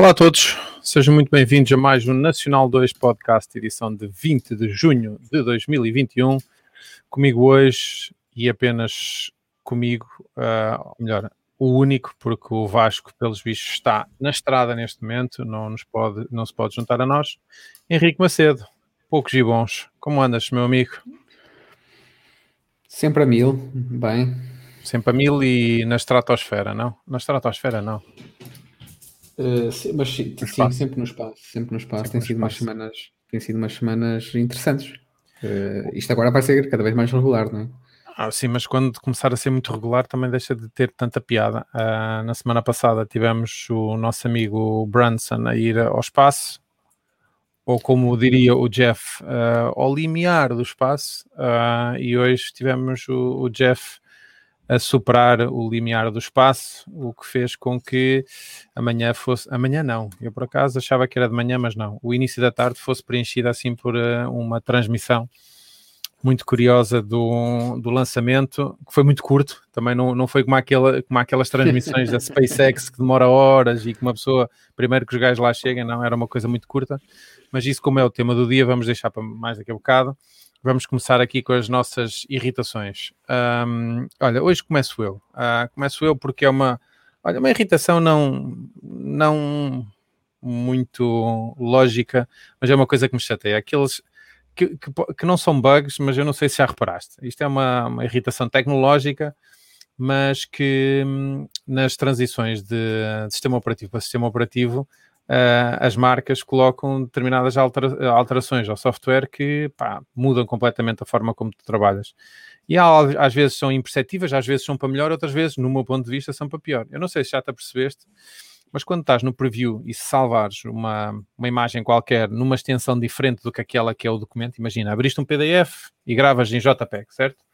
Olá a todos, sejam muito bem-vindos a mais um Nacional 2 Podcast, edição de 20 de junho de 2021. Comigo hoje e apenas comigo, uh, melhor, o único, porque o Vasco, pelos bichos, está na estrada neste momento, não, nos pode, não se pode juntar a nós. Henrique Macedo, poucos e bons. Como andas, meu amigo? Sempre a mil, bem. Sempre a mil e na estratosfera, não? Na estratosfera, não. Uh, sim, mas sim, sim, sempre no espaço, sempre no espaço. Sempre tem sido espaço. umas semanas, tem sido umas semanas interessantes. Uh, isto agora vai ser cada vez mais regular, não é? Ah, sim, mas quando começar a ser muito regular também deixa de ter tanta piada. Uh, na semana passada tivemos o nosso amigo Branson a ir ao espaço, ou como diria o Jeff, uh, ao limiar do espaço, uh, e hoje tivemos o, o Jeff a superar o limiar do espaço, o que fez com que amanhã fosse. Amanhã não, eu por acaso achava que era de manhã, mas não. O início da tarde fosse preenchido assim por uh, uma transmissão muito curiosa do, do lançamento, que foi muito curto, também não, não foi como, aquela, como aquelas transmissões da SpaceX que demora horas e que uma pessoa, primeiro que os gajos lá cheguem, não, era uma coisa muito curta, mas isso como é o tema do dia, vamos deixar para mais daqui a bocado. Vamos começar aqui com as nossas irritações. Um, olha, hoje começo eu. Uh, começo eu porque é uma, olha, uma irritação não, não muito lógica, mas é uma coisa que me chateia. Aqueles que, que, que não são bugs, mas eu não sei se já reparaste. Isto é uma, uma irritação tecnológica, mas que hum, nas transições de, de sistema operativo para sistema operativo uh, as marcas colocam determinadas altera alterações ao software que pá, mudam completamente a forma como tu trabalhas. E às vezes são imperceptíveis, às vezes são para melhor, outras vezes, no meu ponto de vista, são para pior. Eu não sei se já te apercebeste, mas quando estás no preview e se salvares uma, uma imagem qualquer numa extensão diferente do que aquela que é o documento, imagina, abriste um PDF e gravas em JPEG, certo?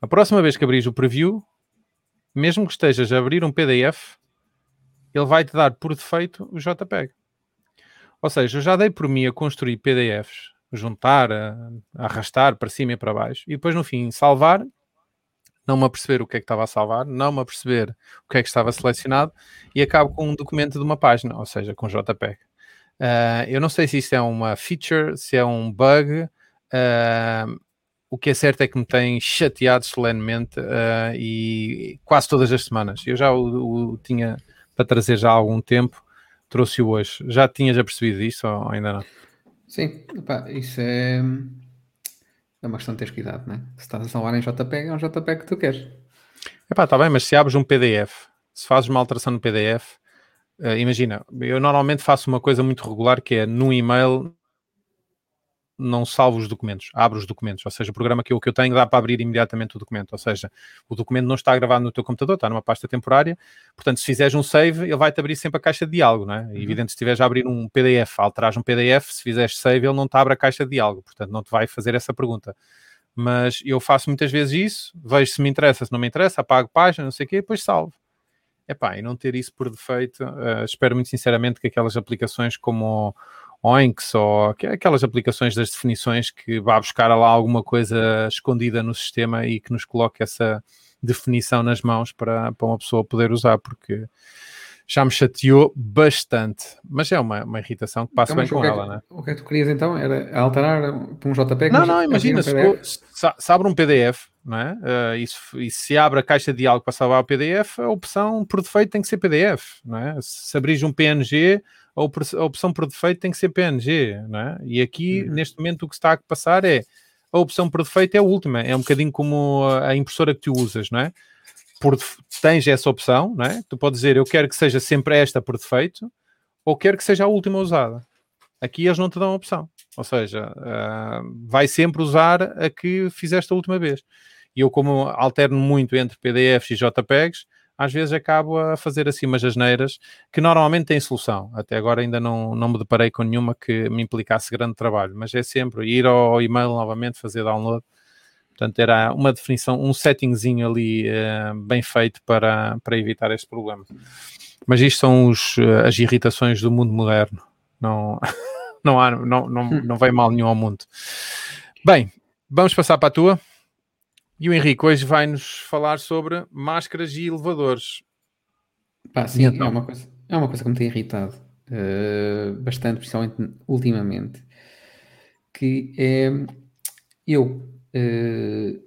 A próxima vez que abris o preview, mesmo que estejas a abrir um PDF, ele vai-te dar por defeito o JPEG. Ou seja, eu já dei por mim a construir PDFs, juntar, a, a arrastar para cima e para baixo, e depois no fim salvar, não me aperceber o que é que estava a salvar, não me aperceber o que é que estava selecionado, e acabo com um documento de uma página, ou seja, com JPEG. Uh, eu não sei se isto é uma feature, se é um bug. Uh, o que é certo é que me tem chateado solenemente uh, e quase todas as semanas. Eu já o, o tinha para trazer já há algum tempo, trouxe-o hoje. Já tinhas apercebido isso ou ainda não? Sim, opa, isso é, é uma questão de teres cuidado, não é? Se estás a salvar em JPEG, é um JPEG que tu queres. Epá, está bem, mas se abres um PDF, se fazes uma alteração no PDF, uh, eh, imagina, eu normalmente faço uma coisa muito regular que é no e-mail não salvo os documentos, abro os documentos, ou seja, o programa que eu, que eu tenho dá para abrir imediatamente o documento, ou seja, o documento não está gravado no teu computador, está numa pasta temporária, portanto, se fizeres um save, ele vai-te abrir sempre a caixa de diálogo, não é? Uhum. evidente, se estiveres a abrir um PDF, alterares um PDF, se fizeres save, ele não te abre a caixa de diálogo, portanto, não te vai fazer essa pergunta. Mas eu faço muitas vezes isso, vejo se me interessa, se não me interessa, apago página, não sei o quê, depois salvo. Epá, e não ter isso por defeito, uh, espero muito sinceramente que aquelas aplicações como Oinks ou aquelas aplicações das definições que vá buscar lá alguma coisa escondida no sistema e que nos coloque essa definição nas mãos para, para uma pessoa poder usar, porque já me chateou bastante, mas é uma, uma irritação que passa então, bem com é ela, né? O que é que tu querias então? Era alterar para um JPEG? Não, não, imagina, se, se, abre um PDF, não é? Uh, e, se, e, se, abre a caixa de diálogo para salvar o PDF, a opção por defeito tem que ser PDF, não é? Se abris um PNG, a opção por defeito tem que ser PNG, não é? E aqui, uhum. neste momento, o que está a passar é a opção por defeito é a última, é um bocadinho como a impressora que tu usas, não é? Por, tens essa opção, não é? Tu podes dizer, eu quero que seja sempre esta por defeito, ou quero que seja a última usada. Aqui eles não te dão a opção. Ou seja, uh, vai sempre usar a que fizeste a última vez. E eu, como alterno muito entre PDFs e JPEGs, às vezes acabo a fazer assim umas asneiras que normalmente têm solução. Até agora ainda não, não me deparei com nenhuma que me implicasse grande trabalho, mas é sempre ir ao e-mail novamente, fazer download. Portanto, era uma definição, um settingzinho ali uh, bem feito para, para evitar este problema. Mas isto são os, uh, as irritações do mundo moderno. Não, não, há, não, não, hum. não vem mal nenhum ao mundo. Bem, vamos passar para a tua. E o Henrique hoje vai-nos falar sobre máscaras e elevadores. Pá, sim, então? é, uma coisa, é uma coisa que me tem irritado uh, bastante, principalmente ultimamente, que é eu uh,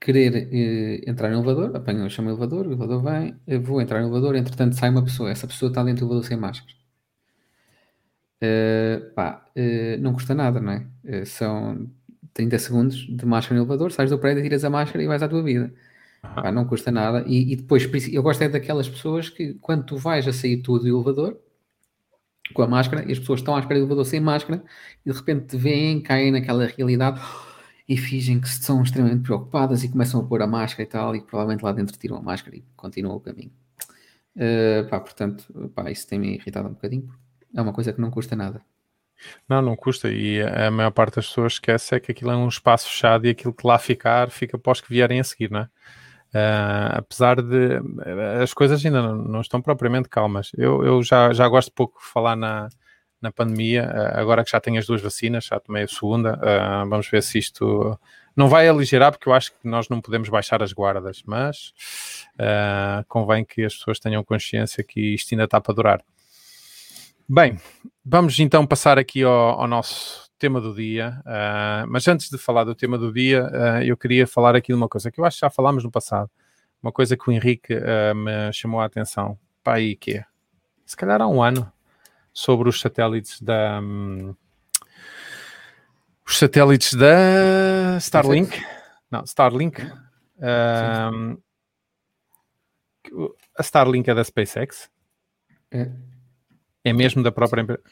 querer uh, entrar no elevador, apanho, chamo o elevador, o elevador vem, vou entrar no elevador, entretanto sai uma pessoa, essa pessoa está dentro do elevador sem máscara. pá, não custa nada, não é? são 30 segundos de máscara no elevador, sais do prédio, tiras a máscara e vais à tua vida. Pá, não custa nada. E, e, depois, eu gosto é daquelas pessoas que, quando tu vais a sair tudo do elevador, com a máscara, e as pessoas estão à espera do elevador sem máscara, e de repente te veem, caem naquela realidade e fingem que estão extremamente preocupadas e começam a pôr a máscara e tal, e provavelmente lá dentro tiram a máscara e continuam o caminho. Uh, pá, portanto, pá, isso tem-me irritado um bocadinho. É uma coisa que não custa nada. Não, não custa. E a maior parte das pessoas esquece é que aquilo é um espaço fechado e aquilo que lá ficar fica os que vierem a seguir, não é? Uh, apesar de as coisas ainda não, não, estão propriamente calmas. Eu, eu já, já gosto pouco de falar na, na pandemia, uh, agora que já tenho as duas vacinas, já tomei a segunda, uh, vamos ver se isto não vai aligerar, porque eu acho que nós não podemos baixar as guardas, mas convém que as pessoas tenham consciência que isto ainda está para durar. Bem, vamos então passar aqui ao, ao nosso tema do dia. Uh, mas antes de falar do tema do dia, uh, eu queria falar aqui de uma coisa que eu acho que já falámos no passado. Uma coisa que o Henrique uh, me chamou a atenção. Pá, aí que é? Se calhar há um ano, sobre os satélites da. Um, os satélites da Starlink. Não, Starlink. Um, a Starlink é da SpaceX. É. É mesmo da própria empresa?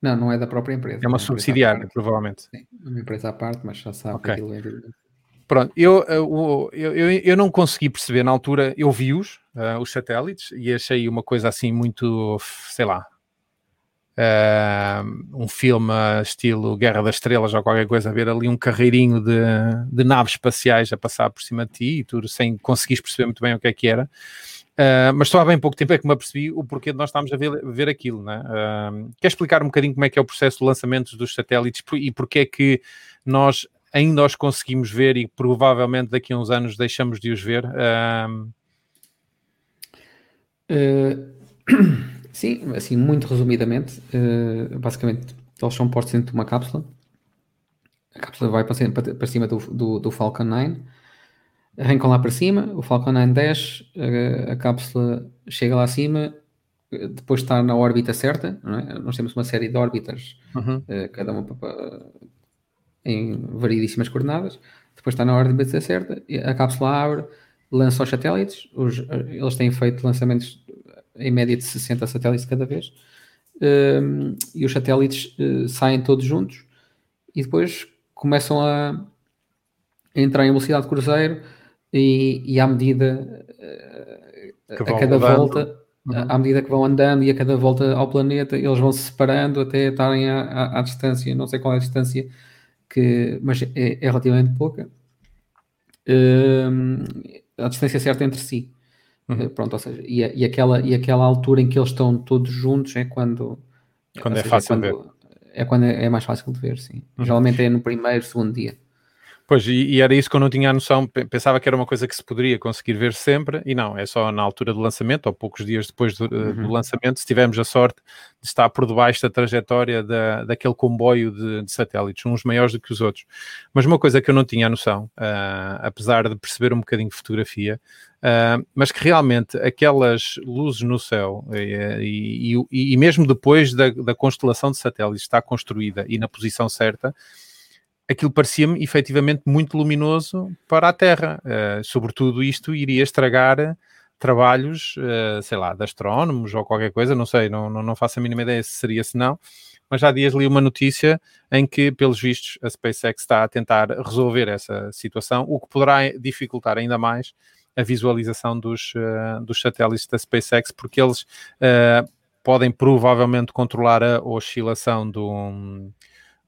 Não, não é da própria empresa. É uma, é uma subsidiária, provavelmente. Sim, é uma empresa à parte, mas já sabe okay. aquilo é Pronto, eu, eu, eu, eu não consegui perceber na altura, eu vi-os, uh, os satélites, e achei uma coisa assim muito, sei lá, uh, um filme estilo Guerra das Estrelas ou qualquer coisa, a ver ali um carreirinho de, de naves espaciais a passar por cima de ti e tudo, sem conseguires perceber muito bem o que é que era. Uh, mas só há bem pouco tempo é que me apercebi o porquê de nós estarmos a ver, ver aquilo. Né? Uh, quer explicar um bocadinho como é que é o processo de lançamento dos satélites e porque é que nós ainda os conseguimos ver e provavelmente daqui a uns anos deixamos de os ver? Uh... sim, assim, muito resumidamente, basicamente eles são postos dentro de uma cápsula. A cápsula vai para cima, para cima do, do, do Falcon 9 arrancam lá para cima, o Falcon 9 desce, a, a cápsula chega lá acima, depois de estar na órbita certa, é? nós temos uma série de órbitas, uhum. uh, cada uma em variedíssimas coordenadas, depois está na órbita certa, a cápsula abre, lança os satélites, os, eles têm feito lançamentos em média de 60 satélites cada vez, um, e os satélites uh, saem todos juntos e depois começam a, a entrar em velocidade de cruzeiro e, e à medida uh, a cada volta uhum. à medida que vão andando e a cada volta ao planeta eles vão se separando até estarem à, à, à distância, não sei qual é a distância que, mas é, é relativamente pouca uh, a distância certa entre si uhum. uh, pronto, ou seja, e, e, aquela, e aquela altura em que eles estão todos juntos é quando quando é seja, fácil é quando, ver é quando é, é, mais fácil de ver, sim. Uhum. Geralmente é no primeiro, segundo dia. Pois, e, e, era isso que eu não tinha a noção, pensava que era uma coisa que se poderia conseguir ver sempre, e não, é só na altura do lançamento, ou poucos dias depois do, eh, uhum. do lançamento, se tivermos a sorte de estar por debaixo da trajetória da, daquele comboio de, de, satélites, uns maiores do que os outros. Mas uma coisa que eu não tinha a noção, uh, apesar de perceber um bocadinho de fotografia, uh, mas que realmente aquelas luzes no céu, e, e, e mesmo depois da, da constelação de satélites estar construída e na posição certa, aquilo parecia-me efetivamente muito luminoso para a Terra. Uh, sobretudo isto iria estragar trabalhos, uh, sei lá, de astrónomos ou qualquer coisa, não sei, não, não, não faço a mínima ideia se seria se não, mas há dias li uma notícia em que, pelos vistos, a SpaceX está a tentar resolver essa situação, o que poderá dificultar ainda mais a visualização dos, uh, dos satélites da SpaceX, porque eles podem provavelmente controlar a oscilação do,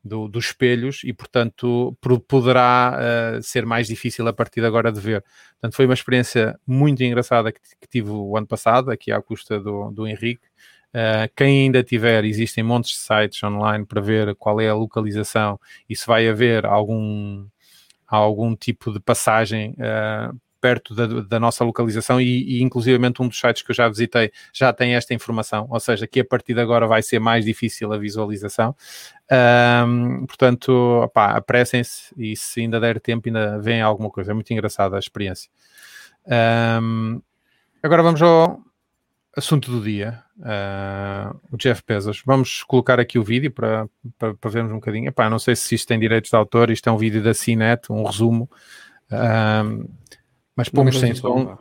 do, dos espelhos e, portanto, poderá uh, ser mais difícil a partir de agora de ver. Portanto, foi uma experiência muito engraçada que, que tive o ano passado, aqui à custa do, do Henrique. Uh, quem ainda tiver, existem montes de sites online para ver qual é a localização e se vai haver algum, algum tipo de passagem uh, perto da, da, nossa localização e, e inclusivamente um dos sites que eu já visitei já tem esta informação, ou seja, que a partir de agora vai ser mais difícil a visualização. Um, portanto, apressem-se e se ainda der tempo ainda vem alguma coisa. É muito engraçada a experiência. Um, agora vamos ao assunto do dia, uh, o Jeff Bezos. Vamos colocar aqui o vídeo para, para, para vermos um bocadinho. Epá, não sei se isto tem direitos de autor, isto é um vídeo da CNET, um resumo. Um, mas pomos sem som.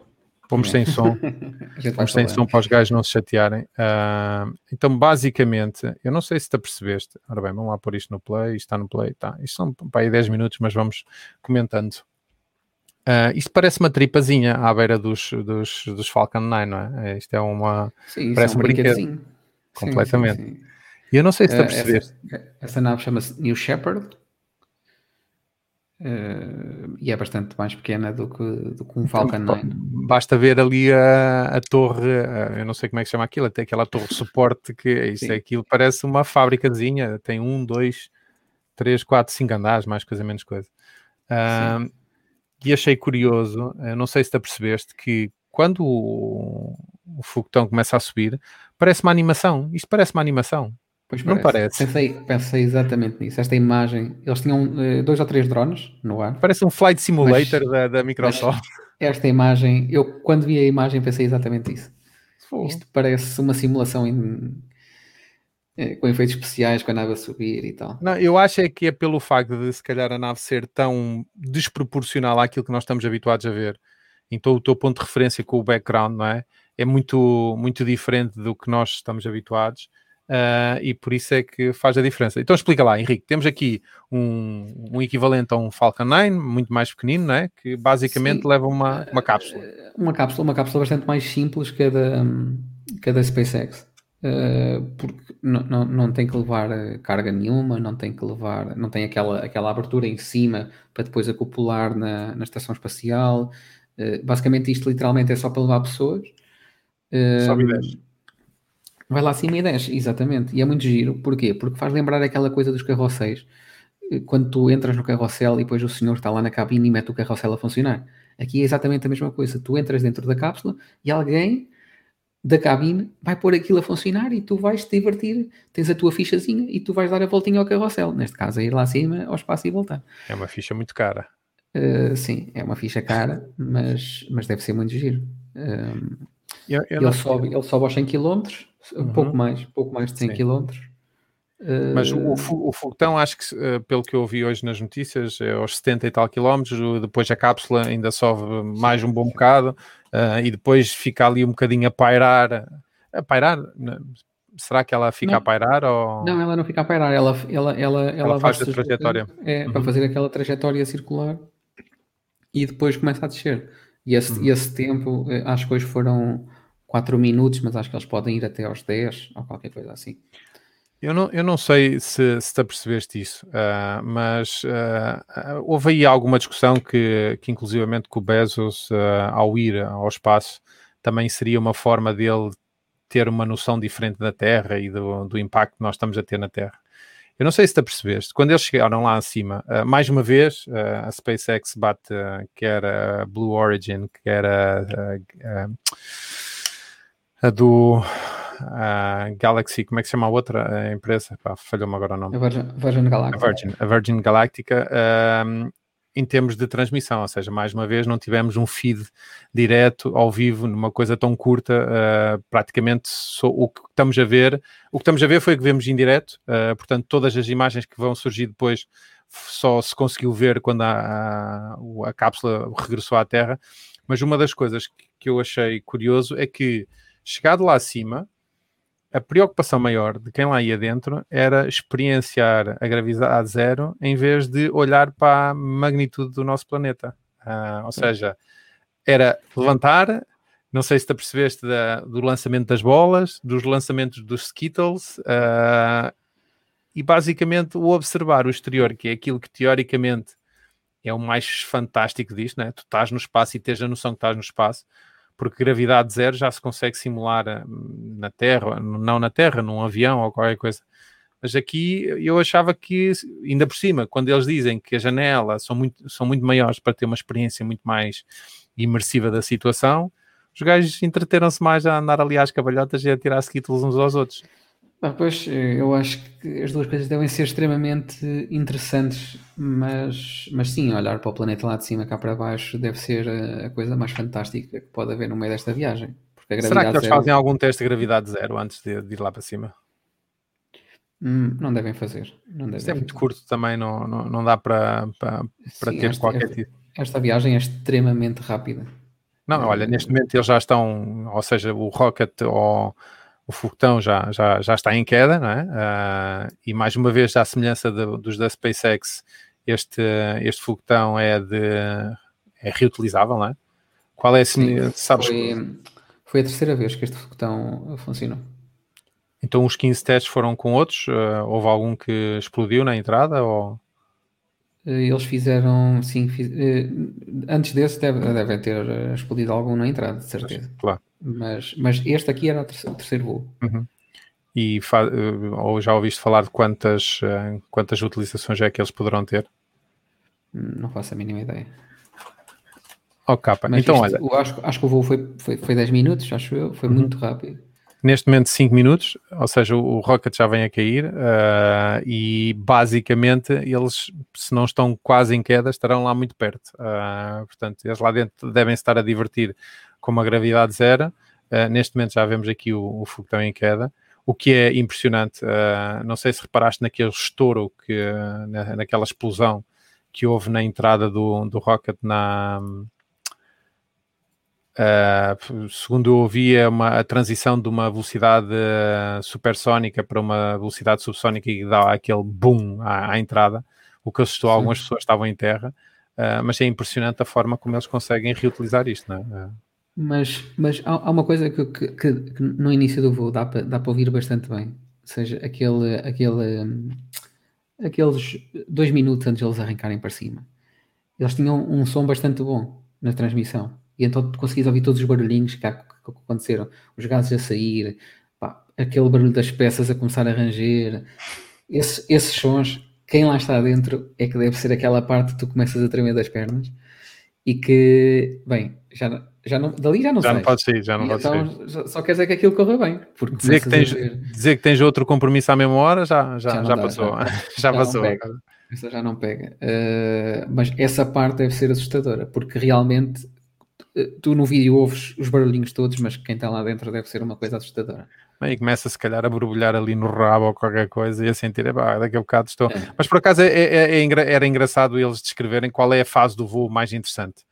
Pomos sem som. pomos sem som para os gajos não se chatearem. Uh, então, basicamente, eu não sei se te apercebeste. Ora bem, vamos lá pôr isto no play. Isto está no play. Tá. Isto são para aí 10 minutos, mas vamos comentando. Uh, isto parece uma tripazinha à beira dos, dos, dos Falcon 9, não é? é isto é uma. Sim, parece é um, brinquedo. Completamente. Sim, sim, sim. E eu não sei se te apercebeste. Essa, essa nave chama-se New Shepard. Uh, e é bastante mais pequena do que, do que um então, Falcon 9. Basta ver ali a, a torre, a, eu não sei como é que chama aquilo, até aquela torre de suporte, que é isso, aquilo parece uma fábricazinha, tem um, dois, três, quatro, cinco andares, mais coisa, menos coisa. Uh, e achei curioso, não sei se te apercebeste, que quando o, o foguetão começa a subir, parece uma animação. Isto parece uma animação. Pois não parece. Pensei, pensei exatamente nisso. Esta imagem, eles tinham uh, dois ou três drones no ar. Parece um flight simulator mas, da, da, Microsoft. Esta imagem, eu quando vi a imagem pensei exatamente isso. Isto parece uma simulação em, eh, com efeitos especiais, com a nave a subir e tal. Não, eu acho é que é pelo facto de se calhar a nave ser tão desproporcional àquilo que nós estamos habituados a ver. Então o teu ponto de referência com o background, não é? É muito, muito diferente do que nós estamos habituados uh, e por isso é que faz a diferença. Então explica lá, Henrique. Temos aqui um, um equivalente a um Falcon 9, muito mais pequenino, não é? Que basicamente Sim. leva uma, uma cápsula. Eh, uma cápsula, uma cápsula bastante mais simples que a da, que a da SpaceX. Uh, porque não, não, não tem que levar carga nenhuma, não tem que levar, não tem aquela, aquela abertura em cima para depois acoplar na, na estação espacial. Uh, basicamente, isto literalmente é só para levar pessoas. Uh, Sobe e desce. Vai lá acima e desce, exatamente. E é muito giro. Porquê? Porque faz lembrar aquela coisa dos carrosséis. Eh, quando tu entras no carrossel e depois o senhor está lá na cabine e mete o carrossel a funcionar. Aqui é exatamente a mesma coisa. Tu entras dentro da cápsula e alguém da cabine vai pôr aquilo a funcionar e tu vais te divertir. Tens a tua fichazinha e tu vais dar a voltinha ao carrossel. Neste caso, é ir lá acima, ao espaço e voltar. É uma ficha muito cara. Uh, sim, é uma ficha cara, mas, mas deve ser muito giro. Uh, eu, eu ele, sobe, ele sobe aos 100 km, uhum. pouco mais, pouco mais de 100 Sim. km. Mas o, o foguetão, acho que eh, pelo que eu ouvi hoje nas notícias, é aos 70 e tal quilómetros, depois a cápsula ainda sobe mais um bom bocado uh, e depois fica ali um bocadinho a pairar. A pairar? Será que ela fica não. a pairar? Ou... Não, ela não fica a pairar, ela, ela, ela, ela, ela faz a trajetória. É, uhum. para fazer aquela trajetória circular e depois começa a descer. E esse, uhum. esse tempo, eh, acho que hoje foram 4 minutos, mas acho que eles podem ir até aos 10 ou qualquer coisa assim. Eu não, eu não sei se, se te apercebeste isso, uh, mas uh, houve aí alguma discussão que, que inclusivamente com o Bezos, uh, ao ir ao espaço, também seria uma forma dele ter uma noção diferente da Terra e do, do impacto que nós estamos a ter na Terra. Eu não sei se te apercebeste, quando eles chegaram lá acima, uh, mais uma vez, uh, a SpaceX bate uh, quer a Blue Origin, quer a, a do Galaxy, como é que se chama a outra empresa? Falhou-me agora o nome. A Virgin, Virgin Galactica. A Virgin, a Virgin Galactica em termos de transmissão, ou seja, mais uma vez não tivemos um feed direto ao vivo numa coisa tão curta, uh, praticamente só, o que estamos a ver, o que estamos a ver foi o que vemos em direto, uh, portanto todas as imagens que vão surgir depois só se conseguiu ver quando a, a, a cápsula regressou à Terra, mas uma das coisas que, que eu achei curioso é que chegado lá acima, a preocupação maior de quem lá ia dentro era experienciar a gravidade zero em vez de olhar para a magnitude do nosso planeta. Uh, ou seja, era levantar, não sei se te apercebeste da, do lançamento das bolas, dos lançamentos dos Skittles, uh, e basicamente o observar o exterior, que é aquilo que teoricamente é o mais fantástico disto, né? tu estás no espaço e tens a noção que estás no espaço, porque gravidade zero já se consegue simular ah, na Terra, não na Terra, num avião ou qualquer coisa. Mas aqui eu achava que, ainda por cima, quando eles dizem que a janela são muito, são muito maiores para ter uma experiência muito mais imersiva da situação, os gajos entreteram-se mais a andar ali às cavalhotas e a tirar títulos uns aos outros. Ah, pois, eu acho que as duas coisas devem ser extremamente interessantes, mas, mas sim, olhar para o planeta lá de cima, cá para baixo, deve ser a coisa mais fantástica que pode haver no meio desta viagem. Será que eles zero... fazem algum teste de gravidade zero antes de, de ir lá para cima? Hum, não devem fazer. Não devem Isto é muito curto também, não, não, não dá para, para, para sim, ter esta, qualquer tipo. Esta viagem é extremamente rápida. Não, olha, neste momento eles já estão, ou seja, o Rocket ou o foguetão já, já, já está em queda, não é? Uh, e mais uma vez, à semelhança de, dos da SpaceX, este, este foguetão é, de, é reutilizável, não é? Qual é esse, sabes? Foi, foi, a terceira vez que este foguetão funcionou. Então os 15 testes foram com outros? Uh, houve algum que explodiu na entrada? Ou... Eh, eles fizeram, sim, fiz, antes desse deve, deve ter explodido algum na entrada, de certeza. Claro. Mas, mas este aqui era o terceiro, o terceiro voo. Uhum. E ou já ouviste falar de quantas, quantas utilizações é que eles poderão ter? Não faço a mínima ideia. Oh, capa. Mas então, isto, olha. Acho, acho que o voo foi, foi, foi 10 minutos, acho eu. Foi uhum. muito rápido neste momento 5 minutos, ou seja, o, Rocket já vem a cair uh, e basicamente eles, se não estão quase em queda, estarão lá muito perto. Uh, portanto, eles lá dentro devem estar a divertir com uma gravidade zero. Uh, neste momento já vemos aqui o, o foguetão em queda, o que é impressionante. não sei se reparaste naquele estouro, que, na, naquela explosão que houve na entrada do, do Rocket na Uh, segundo eu ouvi, é uma, a transição de uma velocidade uh, supersónica para uma velocidade subsónica e dá aquele boom à, à entrada, o que assustou Sim. algumas pessoas que estavam em terra, uh, mas é impressionante a forma como eles conseguem reutilizar isto, não é? Mas, mas há, há uma coisa que, que, que, no início do voo dá para, dá ouvir bastante bem, ou seja, aquele, aquele, aqueles dois minutos antes de eles arrancarem para cima, eles tinham um som bastante bom na transmissão e então tu conseguis ouvir todos os barulhinhos que, aconteceram, os gases a sair, pá, aquele barulho das peças a começar a ranger, Esse, esses sons, quem lá está dentro é que deve ser aquela parte que tu começas a tremer das pernas e que, bem, já, já não, dali já não Já não pode sair, já não pode então, sair. Só quer dizer que aquilo corra bem. Porque dizer, que tens, ver... dizer que tens outro compromisso à mesma hora já, já, já, já dá, passou. Já, já passou. Essa já não pega. Uh, mas essa parte deve ser assustadora, porque realmente tu no vídeo ouves os barulhinhos todos, mas quem está lá dentro deve ser uma coisa assustadora. E começa se calhar a borbulhar ali no rabo ou qualquer coisa e a sentir, daqui a bocado estou. É. Mas por acaso é, é, é, era engraçado eles descreverem qual é a fase do voo mais interessante,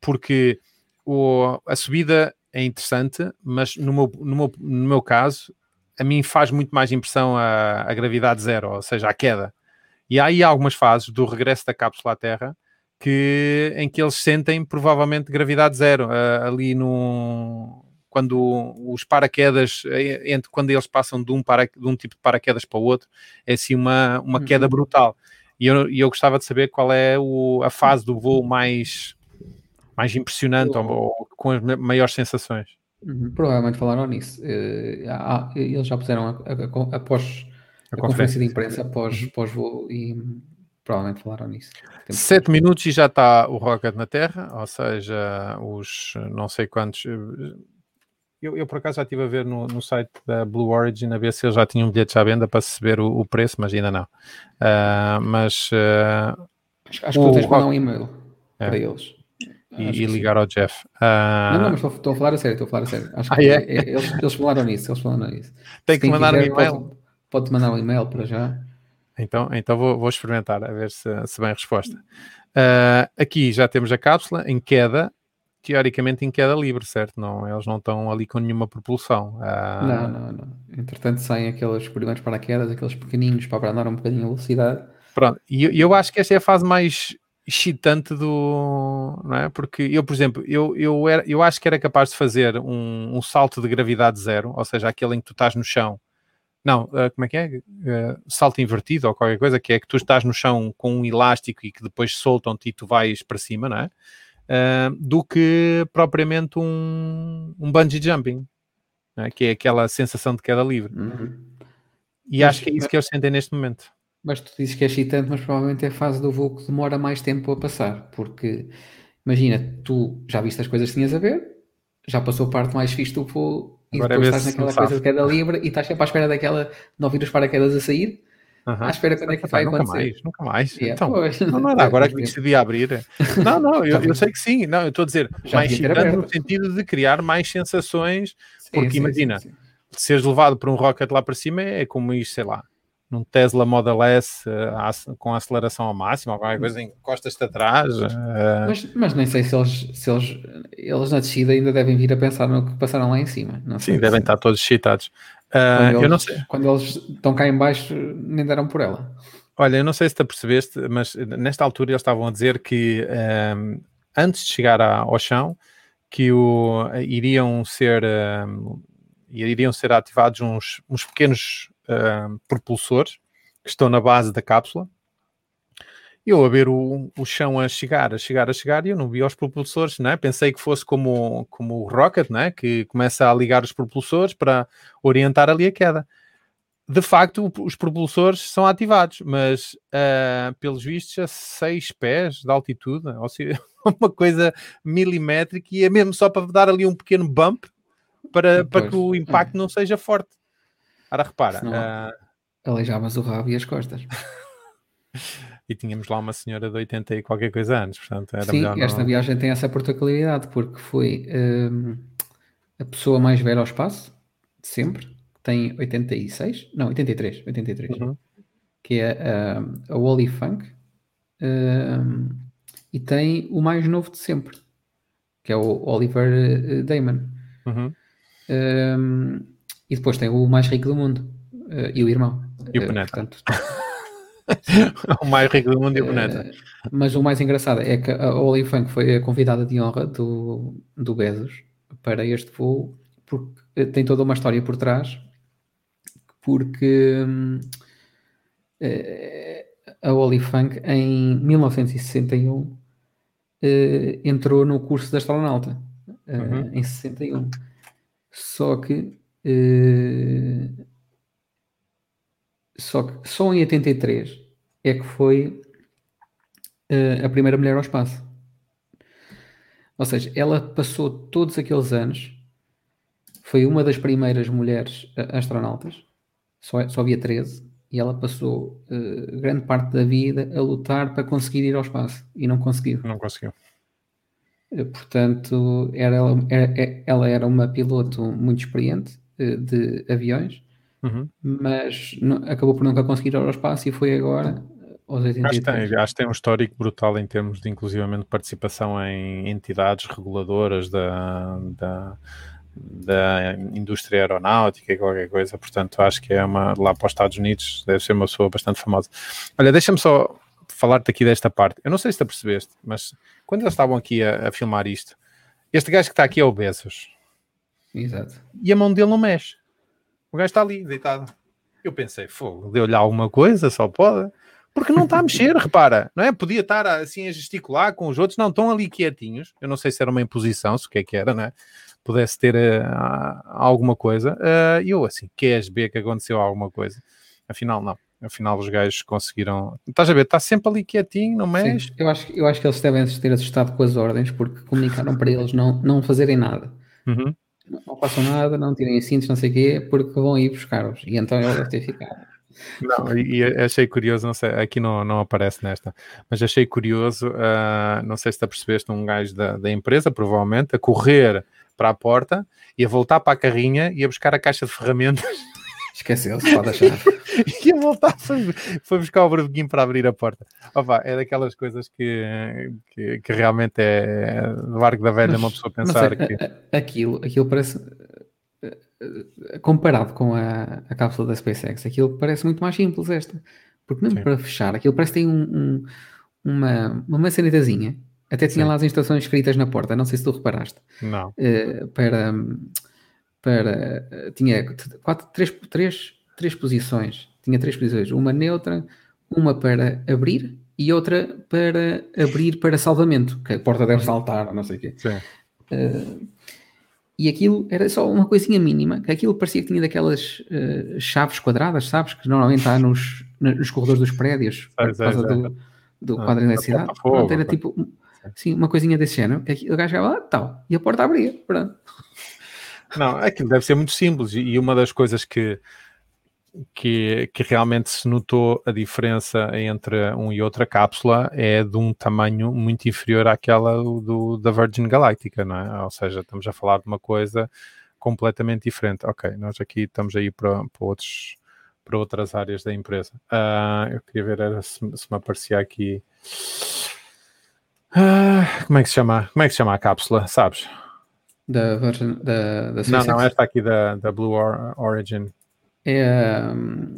porque o, a subida é interessante, mas no meu, no, meu, no meu caso, a mim faz muito mais impressão a, a gravidade zero, ou seja, a queda. E há aí algumas fases do regresso da cápsula à Terra que, em que eles sentem provavelmente gravidade zero uh, ali no quando os paraquedas eh, entre quando eles passam de um, para, de um tipo de paraquedas para o outro é assim uma, uma queda uhum. brutal e eu, eu gostava de saber qual é o, a fase do voo mais mais impressionante ou, ou com as maiores sensações uhum. provavelmente falaram nisso uh, eles já puseram a, a, a, após a, a conferência de imprensa após, uhum. após voo e Provavelmente falaram nisso. Sete minutos e já está o Rocket na Terra, ou seja, os não sei quantos. Eu, eu por acaso já estive a ver no, no, site da Blue Origin a ver se eles já tinham bilhetes à venda para se saber o, o preço, mas ainda não. Uh, mas uh, acho, acho que tu tens de mandar um e-mail é. para eles. E, e ligar ao Jeff. Uh... Não, não, mas estou, a falar a sério, estou a falar a sério. Acho ah, que é? É, eles, eles falaram nisso, eles falaram nisso. Tem que mandar quiser, um e-mail. Pode, pode mandar um e-mail para já. Então, então vou, vou experimentar a ver se, se bem a resposta. Uh, aqui já temos a cápsula em queda, teoricamente em queda livre, certo? Não, eles não estão ali com nenhuma propulsão. Uh... Não, não, não. Entretanto, saem aqueles primeiros paraquedas, aqueles pequeninos para andar um bocadinho a velocidade. Pronto, e eu, eu acho que esta é a fase mais excitante do. Não é? Porque eu, por exemplo, eu, eu, era, eu acho que era capaz de fazer um, um salto de gravidade zero, ou seja, aquele em que tu estás no chão. Não, uh, como é que é? Uh, salto invertido ou qualquer coisa, que é que tu estás no chão com um elástico e que depois soltam-te e tu vais para cima, não é? Uh, do que propriamente um, um bungee jumping, é? que é aquela sensação de queda livre. Uhum. E mas, acho que é isso mas, que eles sentem neste momento. Mas tu dizes que é excitante, mas provavelmente é a fase do voo que demora mais tempo a passar, porque imagina, tu já viste as coisas que tinhas a ver, já passou a parte mais fixe do voo e Agora depois estás naquela coisa de queda livre e estás sempre à espera daquela de não ouvir os paraquedas a sair. Uhum. À espera quando é que vai nunca acontecer. Mais, nunca mais. Yeah, então, pois. não, não, agora é que decidi abrir. Não, não, eu, eu, sei que sim. Não, eu estou a dizer já mais excitante no sentido de criar mais sensações, sim, porque sim, imagina, sim, seres levado por um rocket lá para cima é como isto, sei lá, num Tesla Model S uh, com aceleração ao máximo, alguma coisa encostas-te atrás. Uh... Mas, mas, nem sei se eles, se eles, eles na descida ainda devem vir a pensar no que passaram lá em cima. Não Sim, devem estar todos excitados. Uh, eu eles, não sei. Quando eles estão cá em baixo, nem deram por ela. Olha, eu não sei se te percebeste, mas nesta altura eles estavam a dizer que um, antes de chegar a, ao chão, que o, iriam ser um, iriam ser ativados uns, uns pequenos uh, propulsores que estão na base da cápsula. Eu a ver o, o chão a chegar, a chegar, a chegar, e eu não vi os propulsores, né? Pensei que fosse como, como o rocket, né? Que começa a ligar os propulsores para orientar ali a queda. De facto, os propulsores são ativados, mas uh, pelos vistos a 6 pés de altitude, ou seja, uma coisa milimétrica, e é mesmo só para dar ali um pequeno bump para, para que o impacto não seja forte. Ora, repara. Senão, uh... Aleijavas o rabo e as costas. e tínhamos lá uma senhora de 80 e qualquer coisa anos, portanto era Sim, melhor esta não... viagem tem essa particularidade, porque foi um, a pessoa mais velha ao espaço, de sempre, tem 86, não, 83, 83, uhum. que é a, a Wally Funk, um, e tem o mais novo de sempre, que é o Oliver Damon. Uhum. E depois tem o mais rico do mundo uh, e o irmão. E o Peneta. Uh, portanto, o mais rico do mundo e o Peneta. Uh, mas o mais engraçado é que a Oli Funk foi a convidada de honra do, do Bezos para este voo, porque tem toda uma história por trás, porque um, a Oli Funk em 1961 entrou no curso de astronauta. Uhum. Em 61. Só que eh, só que só em 83 é que foi uh, a primeira mulher ao espaço. Ou seja, ela passou todos aqueles anos, foi uma das primeiras mulheres astronautas, só, só havia 13, e ela passou uh, grande parte da vida a lutar para conseguir ir ao espaço e não conseguiu. Não conseguiu. Portanto, era, era, ela era uma piloto muito experiente de aviões, uhum. mas não, acabou por nunca conseguir ir ao espaço e foi agora aos 83. Acho que, tem, acho que tem um histórico brutal em termos de inclusivamente participação em entidades reguladoras da, da, da indústria aeronáutica e qualquer coisa, portanto acho que é uma, lá para os Estados Unidos deve ser uma pessoa bastante famosa. Olha, deixa-me só falar-te aqui desta parte. Eu não sei se te percebeste, mas quando eles estavam aqui a, a filmar isto, este gajo que está aqui é o Bezos. Exato. E a mão dele não mexe. O gajo está ali, deitado. Eu pensei, fogo, deu-lhe alguma coisa, só pode. Porque não está a mexer, repara, não é? Podia estar assim a gesticular com os outros, não, estão ali quietinhos. Eu não sei se era uma imposição, se o que é que era, não é? Pudesse ter uh, alguma coisa. Uh, eu assim, queres ver que aconteceu alguma coisa? Afinal, não. Afinal, os gajos conseguiram. Estás a ver? Está sempre ali quietinho, não mexe. Sim, eu acho, eu acho que eles devem ter assustado com as ordens porque comunicaram para eles não, não fazerem nada. Uhum não façam nada, não tirem cintos, não sei o quê, porque vão ir buscar-os. E então ele deve ter ficado. Não, e achei curioso, não sei, aqui não, não aparece nesta, mas achei curioso, uh, não sei se te percebeste, um gajo da, da empresa, provavelmente, a correr para a porta e a voltar para a carrinha e a buscar a caixa de ferramentas Esqueceu-se, pode achar. e a voltar foi, foi buscar o breveguinho para abrir a porta. Opa, é daquelas coisas que, que, que realmente é do arco da velha mas, uma pessoa pensar mas, que. Aquilo, aquilo parece. Comparado com a, a cápsula da SpaceX, aquilo parece muito mais simples esta. Porque mesmo Sim. para fechar, aquilo parece que tem um, um, uma, uma maçanetazinha. Até tinha Sim. lá as instruções escritas na porta, não sei se tu reparaste. Não. Uh, para. Para tinha quatro, três, três, três posições. Tinha três posições. Uma neutra, uma para abrir e outra para abrir para salvamento, que a porta deve saltar, não sei o quê. Uh, e aquilo era só uma coisinha mínima, que aquilo parecia que tinha daquelas uh, chaves quadradas, sabes? Que normalmente há nos, nos corredores dos prédios, por causa do, do ah, quadro de eletricidade. Pronto, era tipo sim, uma coisinha desse género, que o gajo chegava lá, tal, e a porta abria. Pronto. Não, aquilo deve ser muito simples, e uma das coisas que que, que, realmente se notou a diferença entre um e outra cápsula é de um tamanho muito inferior àquela do, da Virgin Galactica, não é? Ou seja, estamos a falar de uma coisa completamente diferente. Ok, nós aqui estamos aí para, para, outros, para outras áreas da empresa. Uh, eu queria ver se, se me aparecia aqui. Uh, como é que se chama? Como é que se chama a cápsula? Sabes? Da Virgin da, da Não, não, esta aqui da, da Blue Origin. É. Um...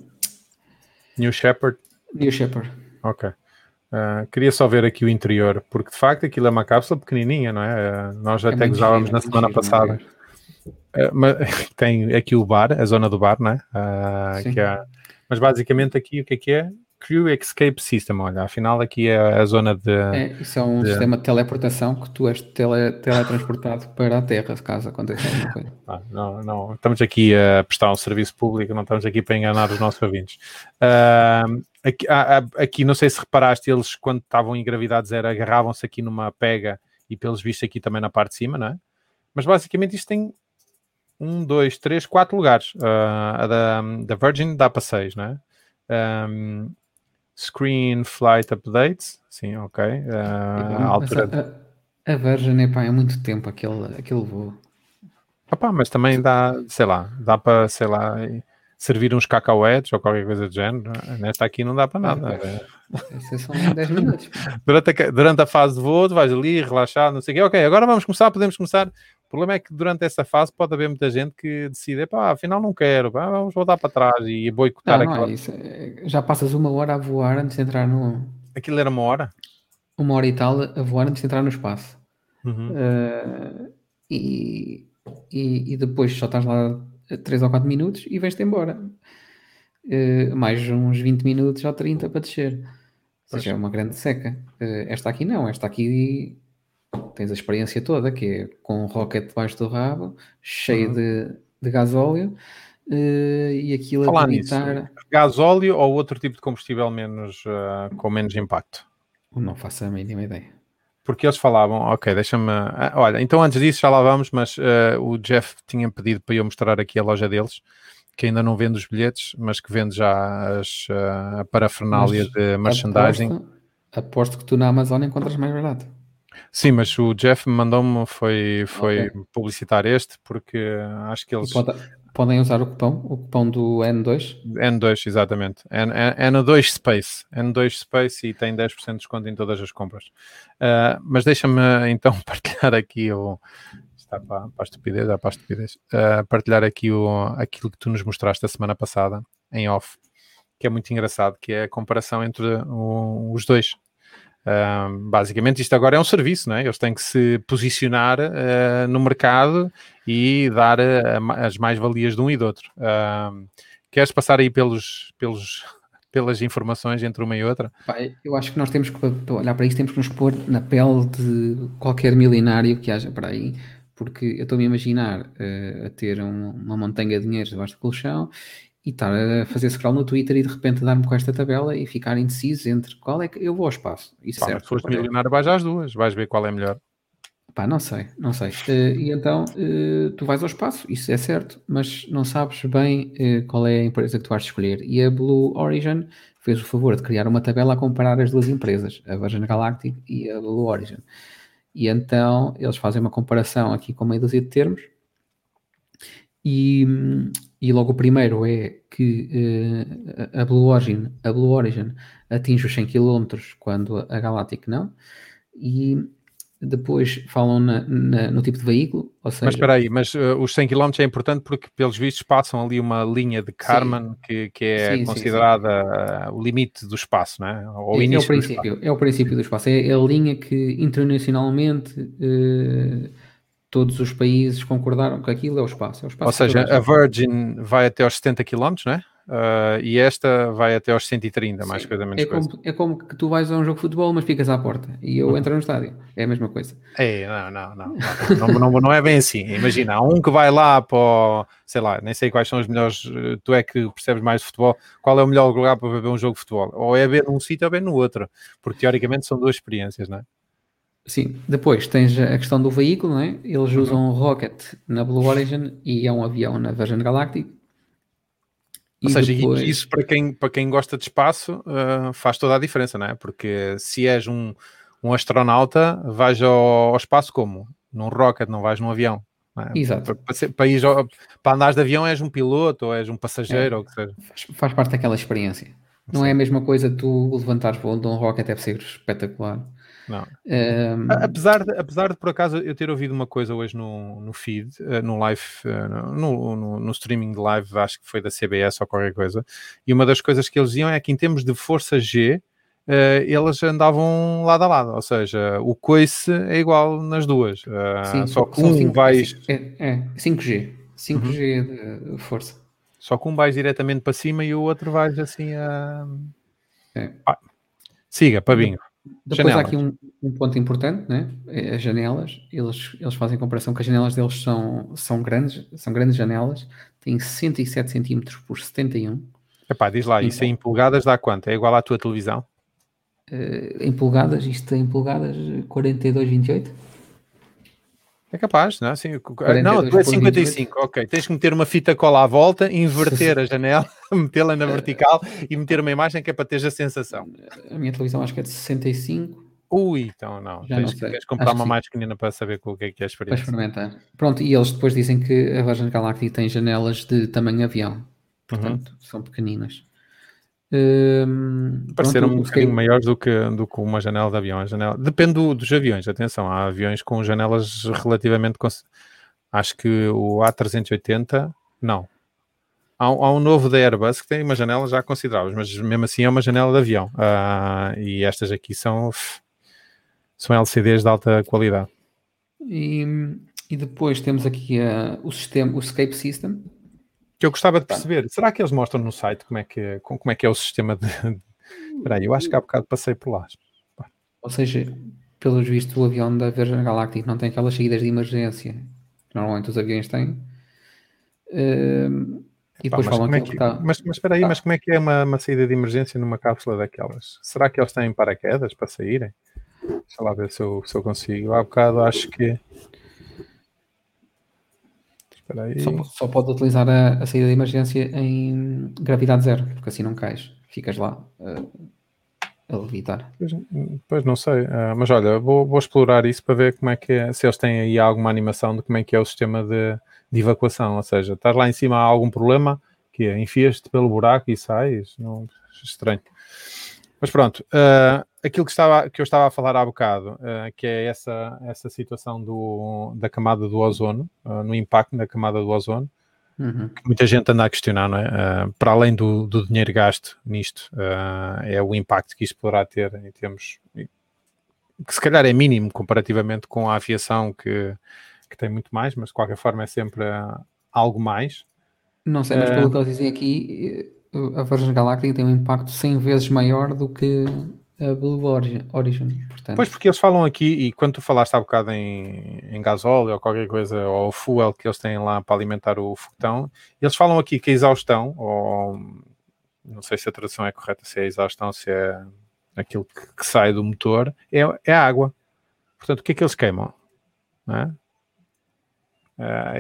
New Shepard? New Shepard. Ok. Uh, queria só ver aqui o interior, porque de facto aquilo é uma cápsula pequenininha, não é? Uh, nós é até gozávamos na semana giro, passada. Uh, mas, tem aqui o bar, a zona do bar, não é? Que é mas basicamente aqui o que é que é? Crew Escape System, olha, afinal aqui é a zona de... É, isso é um de... sistema de teleportação que tu és tele, teletransportado para a Terra, caso aconteça alguma coisa. Ah, não, não, estamos aqui a prestar um serviço público, não estamos aqui para enganar os nossos ouvintes. Uh, aqui, aqui, não sei se reparaste, eles quando estavam engravidados era agarravam-se aqui numa pega e pelos vistos aqui também na parte de cima, não é? Mas basicamente isto tem um, dois, três, quatro lugares. Uh, a da, da Virgin dá para seis, não é? Um, Screen Flight Updates. Sim, ok. Uh, a, altura... a, a Virgin epá, é muito tempo aquele, aquele voo. Opa, mas também dá, sei lá, dá para, sei lá, servir uns cacauetes ou qualquer coisa do género. Nesta aqui não dá para nada. São 10 minutos. durante, a, durante a fase de voo, tu vais ali, relaxar, não sei o quê. Ok, agora vamos começar, podemos começar. O problema é que durante essa fase pode haver muita gente que decide, pá, afinal não quero, pá, vamos voltar para trás e boicotar não, não aquela... É isso. É, já passas uma hora a voar antes de entrar no... Aquilo era uma hora? Uma hora e tal a voar antes de entrar no espaço. Uhum. Uh, e, e, e, depois só estás lá 3 ou 4 minutos e vais-te embora. Uh, mais uns 20 minutos ou 30 para descer. Ou seja, é uma grande seca. Uh, esta aqui não, esta aqui tens a experiência toda, que é com um rocket debaixo do rabo, cheio uhum. de, de gasóleo, uh, e aquilo Falar a limitar... Gasóleo ou outro tipo de combustível menos, uh, com menos impacto? Não faço a mínima ideia. Porque eles falavam, ok, deixa-me. Ah, olha, então antes disso já lá vamos, mas uh, o Jeff tinha pedido para eu mostrar aqui a loja deles, que ainda não vende os bilhetes, mas que vende já as, a parafernália mas de merchandising. Aposto, aposto que tu na Amazon encontras mais barato. Sim, mas o Jeff mandou-me foi, foi okay. publicitar este porque acho que eles. Pode, podem usar o cupom, o cupom do N2? N2, exatamente. N, N, 2 Space. N2 Space e tem 10% de desconto em todas as compras. Uh, mas deixa-me então partilhar aqui o. Está para, para a estupidez, é para a estupidez. Uh, partilhar aqui o, aquilo que tu nos mostraste a semana passada, em off, que é muito engraçado, que é a comparação entre o, os dois um, basicamente, isto agora é um serviço, não é? Eles têm que se posicionar uh, no mercado e dar uh, as mais-valias de um e do outro. Uh, queres passar aí pelos, pelos, pelas informações entre uma e outra? Eu acho que nós temos que olhar para isso, temos que nos pôr na pele de qualquer milionário que haja para aí, porque eu estou-me a imaginar eh, a ter um, uma montanha de dinheiro debaixo do colchão e estar a fazer scroll no Twitter e de repente dar-me com esta tabela e ficar indeciso entre qual é que eu vou ao espaço. Isso Pá, certo. Se fores milionário, vais às duas, vais ver qual é melhor. Pá, não sei, não sei. Uh, e então uh, tu vais ao espaço, isso é certo, mas não sabes bem uh, qual é a empresa que tu vais escolher. E a Blue Origin fez o favor de criar uma tabela a comparar as duas empresas, a Virgin Galactic e a Blue Origin. E então eles fazem uma comparação aqui com meia dúzia de termos e, e logo o primeiro é que uh, a, Blue Origin, a Blue Origin atinge os 100 km quando a Galactic não. E, depois falam na, na, no tipo de veículo. Seja... Mas espera aí, mas uh, os 100 km é importante porque, pelos vistos, passam ali uma linha de Karman que, que, é sim, considerada sim, sim. o limite do espaço, não é? Ou é, é, o princípio, é o princípio do espaço. É, é a linha que internacionalmente uh, todos os países concordaram que aquilo é o espaço. É o espaço Ou seja, a Virgin vai até aos 70 km, não é? Uh, e esta vai até aos 130, mais coisa menos é como, coisa. É como que tu vais a um jogo de futebol, mas ficas à porta e eu uhum. entro no estádio. É a mesma coisa. É, não, não, não, não, não, não, não é bem assim. Imagina, há um que vai lá para, o, sei lá, nem sei quais são os melhores, tu é que percebes mais de futebol, qual é o melhor lugar para ver um jogo de futebol? Ou é ver num sítio ou é ver no outro, porque teoricamente são duas experiências, não é? Sim, depois tens a questão do veículo, não é? Eles uhum. usam um rocket na Blue Origin e é um avião na Virgin Galactic ou e seja, depois... isso para quem, para quem gosta de espaço uh, faz toda a diferença, não é? Porque se és um, um astronauta, vais ao, ao espaço como? Num rocket, não vais num avião. É? Exato. Para, para, para, ir, para andares de avião és um piloto ou és um passageiro é, ou o que seja. Faz, faz, parte daquela experiência. Não Sim. é a mesma coisa tu levantares voo de um rocket, deve ser espetacular. Não. Um... Apesar, de, apesar de, por acaso, eu ter ouvido uma coisa hoje no, no feed, eh, no live, eh, no, no, no, streaming de live, acho que foi da CBS ou qualquer coisa, e uma das coisas que eles diziam é que em termos de força G, Uh, eles andavam lado a lado, ou seja, o coice é igual nas duas, uh, Sim, só que um cinco, vais... É, é 5G, 5G uhum. de força. Só que um vais diretamente para cima e o outro vais assim a... É. Ah, siga, Pabinho. Depois janelas. há aqui um, um, ponto importante, né? É as janelas. Eles, eles fazem comparação que as janelas deles são, são grandes, são grandes janelas, têm 67 cm por 71. Epá, diz lá, isso em polegadas dá quanto? É igual à tua televisão? Uh, em polegadas, isto em polegadas 42,28. É capaz, não é? Assim, não, tu é 55, ok. Tens que meter uma fita cola à volta, inverter a janela, metê-la na vertical e meter uma imagem que é para teres a sensação. A minha televisão acho que é de 65. Ui, então não. Já tens, não que comprar uma mais pequenina para saber o que é que é a experiência. Para experimentar. Pronto, e eles depois dizem que a Virgin Galactic tem janelas de tamanho avião. Portanto, uhum. são pequeninas. Hum, Pareceram um bocadinho maiores do que, do que uma janela de avião. A janela... Depende do, dos aviões, atenção, há aviões com janelas relativamente. Cons... Acho que o A380, não. Há, há, um novo da Airbus que tem uma janela já considerável, mas mesmo assim é uma janela de avião. Uh, e estas aqui são, são LCDs de alta qualidade. E, e depois temos aqui uh, o sistema, o Escape System, que eu gostava de perceber. Será que eles mostram no site como é que é, como é, que é o sistema de. Espera aí, eu acho que há bocado passei por lá. Ou seja, pelos vistos, o avião da Virgin Galactic não tem aquelas saídas de emergência que normalmente os aviões têm. Uh, e depois Epá, falam é que, está... mas, mas espera aí, ah. mas como é que é uma, uma, saída de emergência numa cápsula daquelas? Será que eles têm paraquedas para saírem? Deixa lá ver se eu, se eu consigo. Há bocado acho que só, só, pode utilizar a, a, saída de emergência em gravidade zero, porque assim não cais, ficas lá uh, a levitar. Pois, pois não sei, uh, mas olha, vou, vou, explorar isso para ver como é que é, se eles têm aí alguma animação de como é que é o sistema de, de evacuação, ou seja, estás lá em cima há algum problema, que é, enfias-te pelo buraco e sais, não, estranho. Mas pronto, uh, aquilo que, estava, que eu estava a falar há bocado, uh, que é essa, essa situação do, da camada do ozono, uh, no impacto na camada do ozono, uhum. que muita gente anda a questionar, não é? para além do, do, dinheiro gasto nisto, é o impacto que isto poderá ter em termos que se calhar é mínimo comparativamente com a aviação que, que tem muito mais, mas de qualquer forma é sempre algo mais. Não sei, mas pelo que eles dizem aqui, a Virgin Galactic tem um impacto 100 vezes maior do que a Blue Origin. Portanto. Pois, porque eles falam aqui, e quando tu falaste há bocado em, em gasóleo ou qualquer coisa, ou fuel que eles têm lá para alimentar o foguetão, eles falam aqui que a exaustão, ou não sei se a tradução é correta, se é a exaustão, se é aquilo que, que sai do motor, é, é água. Portanto, o que é que eles queimam? É?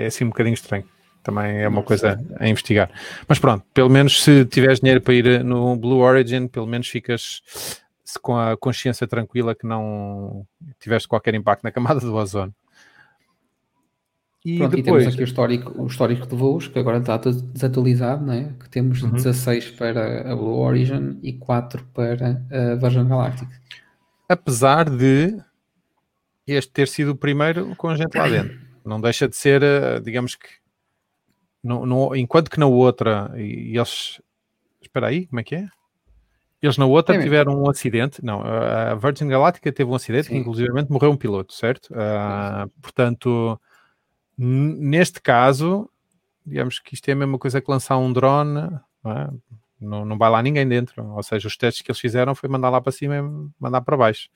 é assim um bocadinho estranho. Também é uma coisa a investigar. Mas pronto, pelo menos se tiveres dinheiro para ir no Blue Origin, pelo menos ficas com a consciência tranquila que não tiveste qualquer impacto na camada do ozono. E Pronto, depois... e temos aqui o histórico, o histórico de voos, que agora está desatualizado, né? que temos uhum. 16 para a Blue Origin e 4 para a Virgin Galactic. Apesar de este ter sido o primeiro com gente lá dentro. Não deixa de ser, eh, digamos que, no, no, enquanto que na outra, e, eles. Espera aí, como é que é? Eles na outra é tiveram um acidente. Não, a Virgin Galactica teve um acidente Sim. que, inclusivamente, morreu um piloto, certo? Uh, portanto, neste caso, digamos que isto é a mesma coisa que lançar um drone, não, é? não, não, vai lá ninguém dentro. Ou seja, os testes que eles fizeram foi mandar lá para cima e mandar para baixo.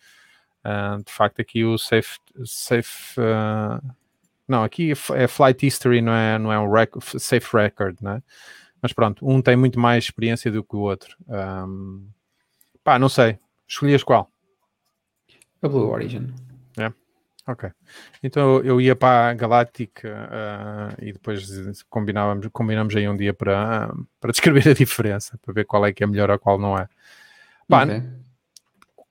Uh, de facto, aqui o safe. safe uh, não, aqui é flight history, não é, não é um rec safe record, né? Mas pronto, um tem muito mais experiência do que o outro. Um, pá, não sei. Escolhias qual? A Blue Origin. É. Ok. Então eu ia para a Galactic uh, e depois combinávamos, combinamos aí um dia para, para descrever a diferença, para ver qual é que é melhor ou qual não é. Pá, okay.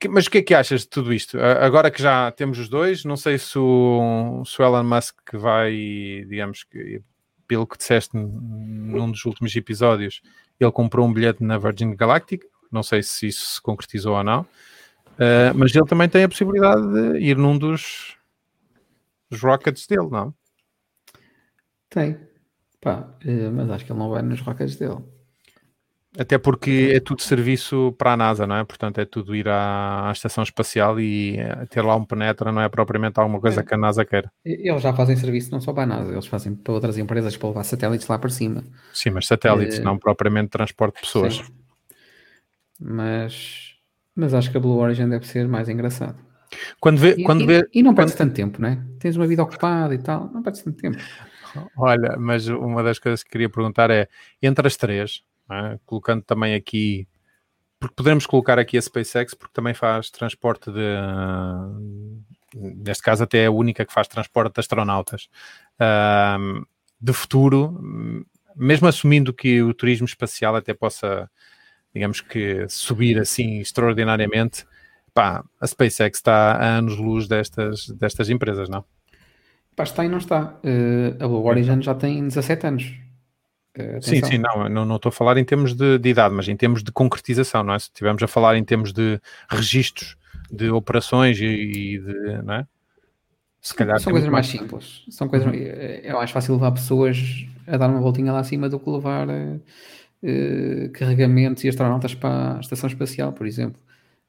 Mas o que é que achas de tudo isto? Agora que já temos os dois, não sei se o, se o Elon Musk vai, digamos que, pelo que disseste num dos últimos episódios, ele comprou um bilhete na Virgin Galactic, não sei se isso se concretizou ou não, uh, mas ele também tem a possibilidade de ir num dos os Rockets dele, não? Tem. Pá, eh, mas acho que ele não vai nos Rockets dele. Até porque é tudo serviço para a NASA, não é? Portanto, é tudo ir à, à estação espacial e eh, ter lá um penetra não é propriamente alguma coisa é. que a NASA queira. Eles já fazem serviço não só para a NASA, eles fazem para outras empresas para levar satélites lá para cima. Sim, mas satélites, é... não propriamente transporte de pessoas. Sim. Mas, mas acho que a Blue Origin deve ser mais engraçado. Quando vê, e, quando e, vê, e não perdes tanto tempo, não é? Tens uma vida ocupada e tal, não perdes tanto tempo. Olha, mas uma das coisas que queria perguntar é, entre as três, é? colocando também aqui, porque podemos colocar aqui a SpaceX, porque também faz transporte de, neste caso até é a única que faz transporte de astronautas, uh, de futuro, mesmo assumindo que o turismo espacial até possa, digamos que, subir assim extraordinariamente, pá, a SpaceX está a anos-luz destas, destas empresas, não? Pá, está e não está. Uh, a Blue Origin já tem 17 anos. Uh, sim, sim, não, não, não estou a falar em termos de, de, idade, mas em termos de concretização, não é? Se estivermos a falar em termos de registros de operações e, e de, não é? Se calhar são coisas mais simples. São coisas, uhum. é, é mais fácil levar pessoas a dar uma voltinha lá acima do que levar uh, carregamentos e astronautas para a estação espacial, por exemplo.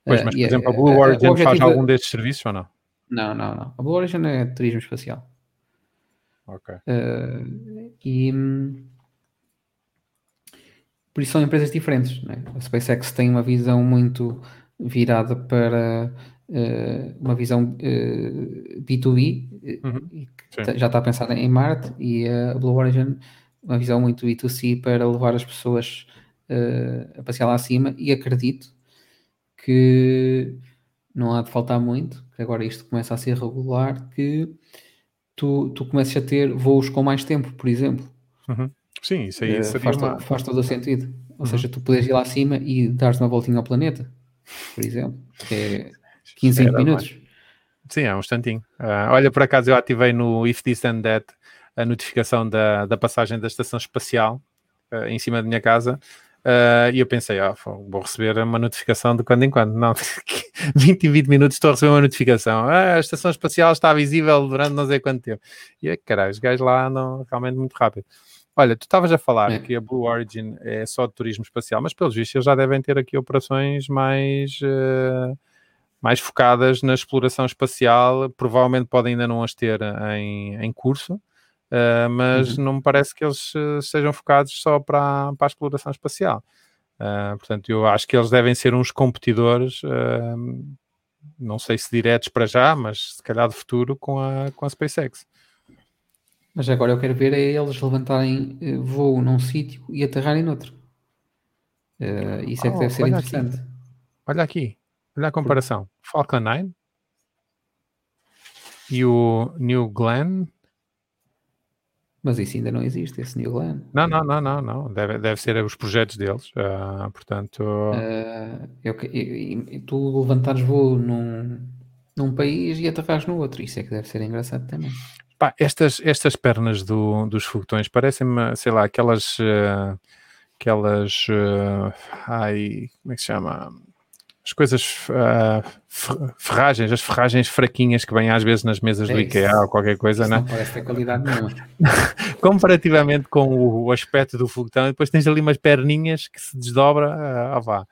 Pois, mas por uh, exemplo, a Blue Origin uh, faz algum destes serviços ou não? Não, não, não. A Blue Origin é turismo espacial. Ok. E por isso são empresas diferentes. Né? A SpaceX tem uma visão muito virada para uh, uma visão B2B, uhum. já está a pensar em Marte, e a Blue Origin uma visão muito B2C para levar as pessoas a passear lá acima e acredito que não há de faltar muito, que agora isto começa a ser regular, que tu, tu começas a ter voos com mais tempo, por exemplo. Uhum. Sim, isso aí uh, faz, uma... faz, todo o sentido. Ou uhum. seja, tu podes ir lá acima e dar-te uma voltinha ao planeta, por exemplo, que é 15, 20 minutos. Mais. Sim, é um instantinho. Uh, olha, por acaso eu ativei no If This and That a notificação da, da passagem da estação espacial uh, em cima da minha casa Uh, e eu pensei, ah, vou receber uma notificação de quando em quando. Não, 20 e 20 minutos estou a receber uma notificação. Ah, a estação espacial está visível durante não sei quanto tempo. E é caralho, os gajos lá andam realmente muito rápido. Olha, tu estavas a falar é. que a Blue Origin é só de turismo espacial, mas pelos vistos eles já devem ter aqui operações mais, uh, mais focadas na exploração espacial. Provavelmente podem ainda não as ter em, em curso, Uh, mas uhum. não me parece que eles uh, estejam focados só para, para a exploração espacial. Uh, portanto, eu acho que eles devem ser uns competidores, não sei se diretos para já, mas se calhar de futuro com a, com a SpaceX. Mas agora eu quero ver é eles levantarem voo num sítio e aterrarem noutro. isso é que oh, deve ser olha interessante. Aqui. Olha aqui, olha a comparação. Falcon 9 e o New Glenn mas isso ainda não existe, esse New Glenn. Não, não, não, não, não. Deve, deve ser os projetos deles. Uh, portanto. Eu, eu, tu levantares voo num, num país e aterrares no outro. Isso é que deve ser engraçado também. Pá, estas, estas pernas do, dos foguetões parecem-me, sei lá, aquelas. Uh, aquelas. ai, como é que se chama? as coisas, uh, ferragens, as ferragens fraquinhas que vêm às vezes nas mesas é do IKEA ou qualquer coisa, isso né? não parece ter qualidade nenhuma. Comparativamente com o, o, aspecto do foguetão, depois tens ali umas perninhas que se desdobra, uh, ah, vá.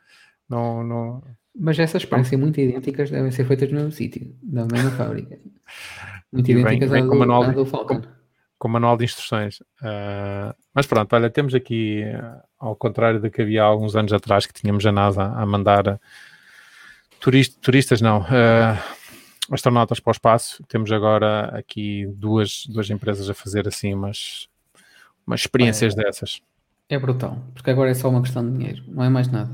Não, não... Mas essas parecem muito idênticas, devem ser feitas no mesmo sítio, na mesma fábrica. Muito E idênticas vem à com do, manual de- Falcon. com manual de instruções. Uh, mas pronto, olha, temos aqui, uh, ao contrário do que havia há alguns anos atrás, que tínhamos a NASA a mandar uh, turist- turistas, não, uh, astronautas para o espaço, temos agora aqui duas, duas empresas a fazer assim umas, umas experiências dessas. É brutal, porque agora é só uma questão de dinheiro, não é mais nada.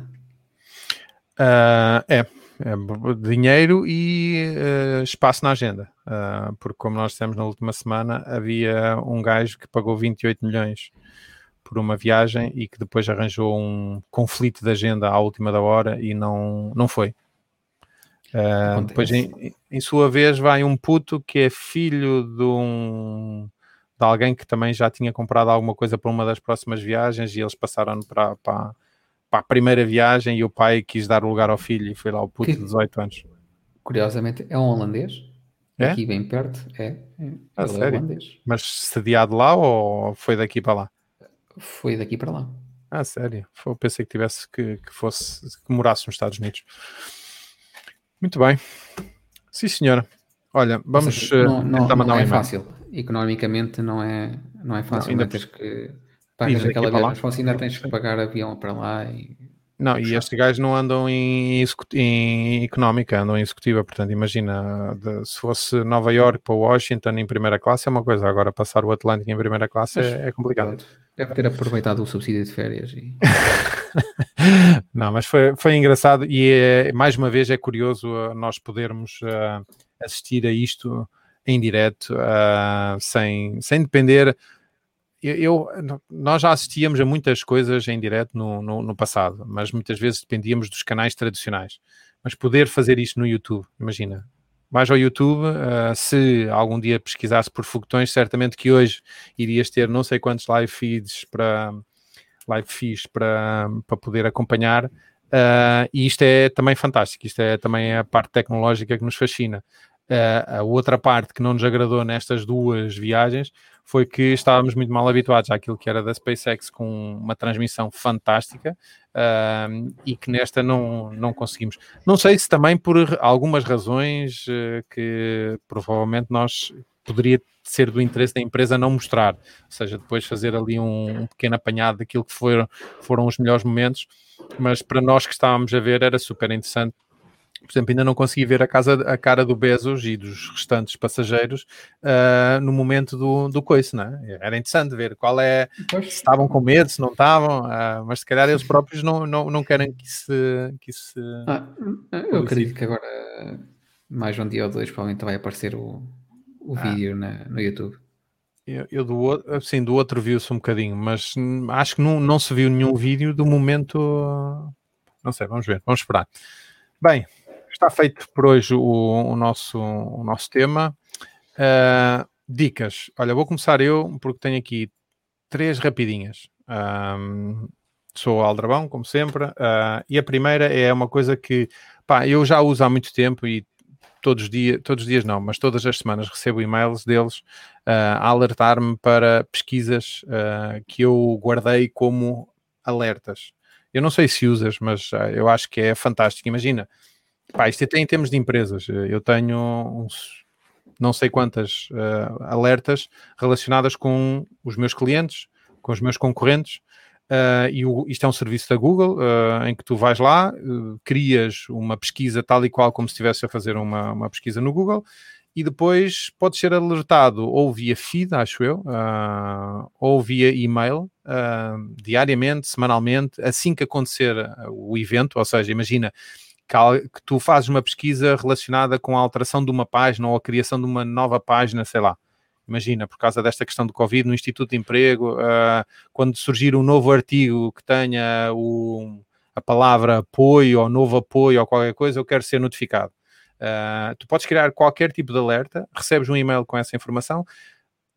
Uh, é, é dinheiro e uh, espaço na agenda. Uh, porque, como nós dissemos na última semana, havia um gajo que pagou 28 milhões por uma viagem e que depois arranjou um conflito de agenda à última da hora e não, não foi. Uh, depois, em, em sua vez, vai um puto que é filho de um de alguém que também já tinha comprado alguma coisa para uma das próximas viagens e eles passaram para, para, para a primeira viagem e o pai quis dar lugar ao filho e foi lá o puto Que- de 18 anos. Curiosamente, é um holandês, É? aqui bem perto, é, é Ah, ele é sério? holandês. Mas sediado lá ou foi daqui para lá? Foi daqui para lá. Ah, sério? Eu pensei que tivesse que, que fosse que morasse nos Estados Unidos. Muito bem. Sim, senhora. Olha, vamos seja, não, eh, não, tentar mandar não um é e-mail. fácil. Economicamente não é, não é fácil. ainda Não, tens que pagas aquela viagem, se ainda tens que pagar avião para lá e Não, e estes gajos não andam em, em económica, andam em executiva. Portanto, imagina, de- se fosse Nova York para Washington em primeira classe é uma coisa, agora passar o Atlântico em primeira classe é, é complicado. Deve ter aproveitado o subsídio de férias e Não, mas foi, foi engraçado e é, mais uma vez é curioso uh, nós podermos uh, assistir a isto em direto, uh, sem, sem depender. Eu, nós já assistíamos a muitas coisas em direto no, no, no passado, mas muitas vezes dependíamos dos canais tradicionais. Mas poder fazer isto no YouTube, imagina. Vais ao YouTube, uh, se algum dia pesquisasse por foguetões, certamente que hoje irias ter não sei quantos live feeds para live feeds para, para poder acompanhar. Uh, e isto é também fantástico, isto é também a parte tecnológica que nos fascina. Uh, a outra parte que não nos agradou nestas duas viagens foi que estávamos muito mal habituados àquilo que era da SpaceX com uma transmissão fantástica uh, e que nesta não, não conseguimos. Não sei se também por algumas razões uh, que provavelmente nós poderia ser do interesse da empresa não mostrar, ou seja, depois fazer ali um, um pequeno apanhado daquilo que foram, foram os melhores momentos, mas para nós que estávamos a ver era super interessante. Por exemplo, ainda não consegui ver a, casa, a cara do Bezos e dos restantes passageiros uh, no momento do, do coice, não é? Era interessante ver qual é, se estavam com medo, se não estavam, uh, mas se calhar eles próprios não, não, não querem que isso, que isso Ah, eu acredito que agora mais um dia ou dois provavelmente vai aparecer o, o Ah. vídeo na, no YouTube. Eu, eu do outro, assim, do outro viu-se um bocadinho, mas acho que não, não se viu nenhum vídeo do momento. Não sei, vamos ver, vamos esperar. Bem, está feito por hoje o, o nosso, o nosso tema. Uh, dicas. Olha, vou começar eu, porque tenho aqui três rapidinhas. Sou Aldrabão, como sempre, uh, e a primeira é uma coisa que pá, eu já uso há muito tempo e todos os dias, todos os dias não, mas todas as semanas recebo e-mails deles uh, a alertar-me para pesquisas uh, que eu guardei como alertas. Eu não sei se usas, mas eu acho que é fantástico. Imagina, pá, isto até em termos de empresas. Eu tenho uns, não sei quantas uh, alertas relacionadas com os meus clientes, com os meus concorrentes. Uh, e o, isto é um serviço da Google uh, em que tu vais lá, uh, crias uma pesquisa tal e qual como se estivesse a fazer uma, uma pesquisa no Google e depois podes ser alertado ou via feed, acho eu, ou via e-mail, diariamente, semanalmente, assim que acontecer o evento, ou seja, imagina que, tu fazes uma pesquisa relacionada com a alteração de uma página ou a criação de uma nova página, sei lá, imagina, por causa desta questão do Covid, no Instituto de Emprego, uh, quando surgir um novo artigo que tenha o, a palavra apoio ou novo apoio ou qualquer coisa, eu quero ser notificado. Uh, tu podes criar qualquer tipo de alerta, recebes um e-mail com essa informação,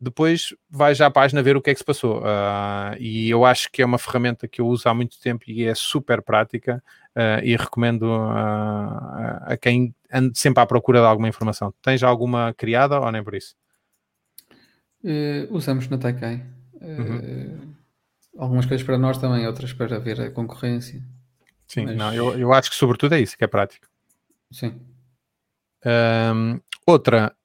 depois vais à página ver o que é que se passou. Uh, e eu acho que é uma ferramenta que eu uso há muito tempo e é super prática uh, e recomendo uh, a quem ande sempre à procura de alguma informação. Tens alguma criada ou nem por isso? usamos na Taikai. Uhum. Algumas coisas para nós também, outras para ver a concorrência. Sim, Mas... não, eu, eu acho que sobretudo é isso que é prático. Sim. Um, outra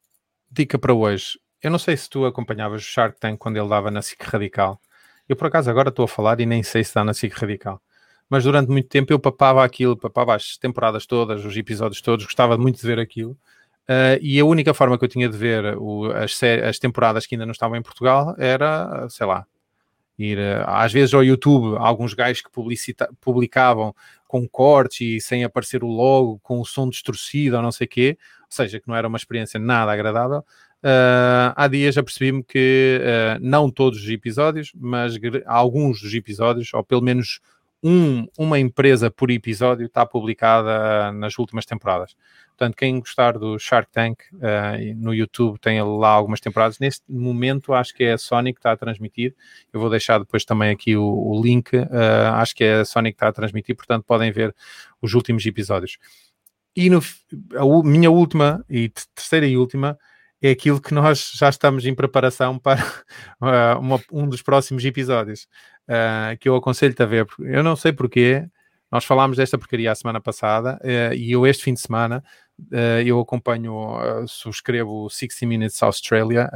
dica para hoje eu não sei se tu acompanhavas o Shark Tank quando ele dava na SIC Radical. Eu, por acaso, agora estou a falar e nem sei se está na SIC Radical. Mas durante muito tempo eu papava aquilo, papava as temporadas todas, os episódios todos, gostava muito de ver aquilo. Uh, e a única forma que eu tinha de ver o, as, as, temporadas que ainda não estavam em Portugal era, sei lá, ir uh, às vezes ao YouTube, alguns gajos que publicavam com cortes e sem aparecer o logo, com o som distorcido ou não sei o quê, ou seja, que não era uma experiência nada agradável. Uh, há dias já percebi-me que uh, não todos os episódios, mas alguns dos episódios, ou pelo menos um, uma empresa por episódio, está publicada nas últimas temporadas. Portanto, quem gostar do Shark Tank uh, no YouTube tem lá algumas temporadas. Neste momento, acho que é a Sony que está a transmitir. Eu vou deixar depois também aqui o, o link. acho que é a Sony que está a transmitir, portanto, podem ver os últimos episódios. E no, a minha última e terceira e última é aquilo que nós já estamos em preparação para uh, uma, um dos próximos episódios, uh, que eu aconselho-te a ver. Eu não sei porquê, nós falámos desta porcaria a semana passada uh, e eu este fim de semana eu acompanho, subscrevo 60 Minutes Australia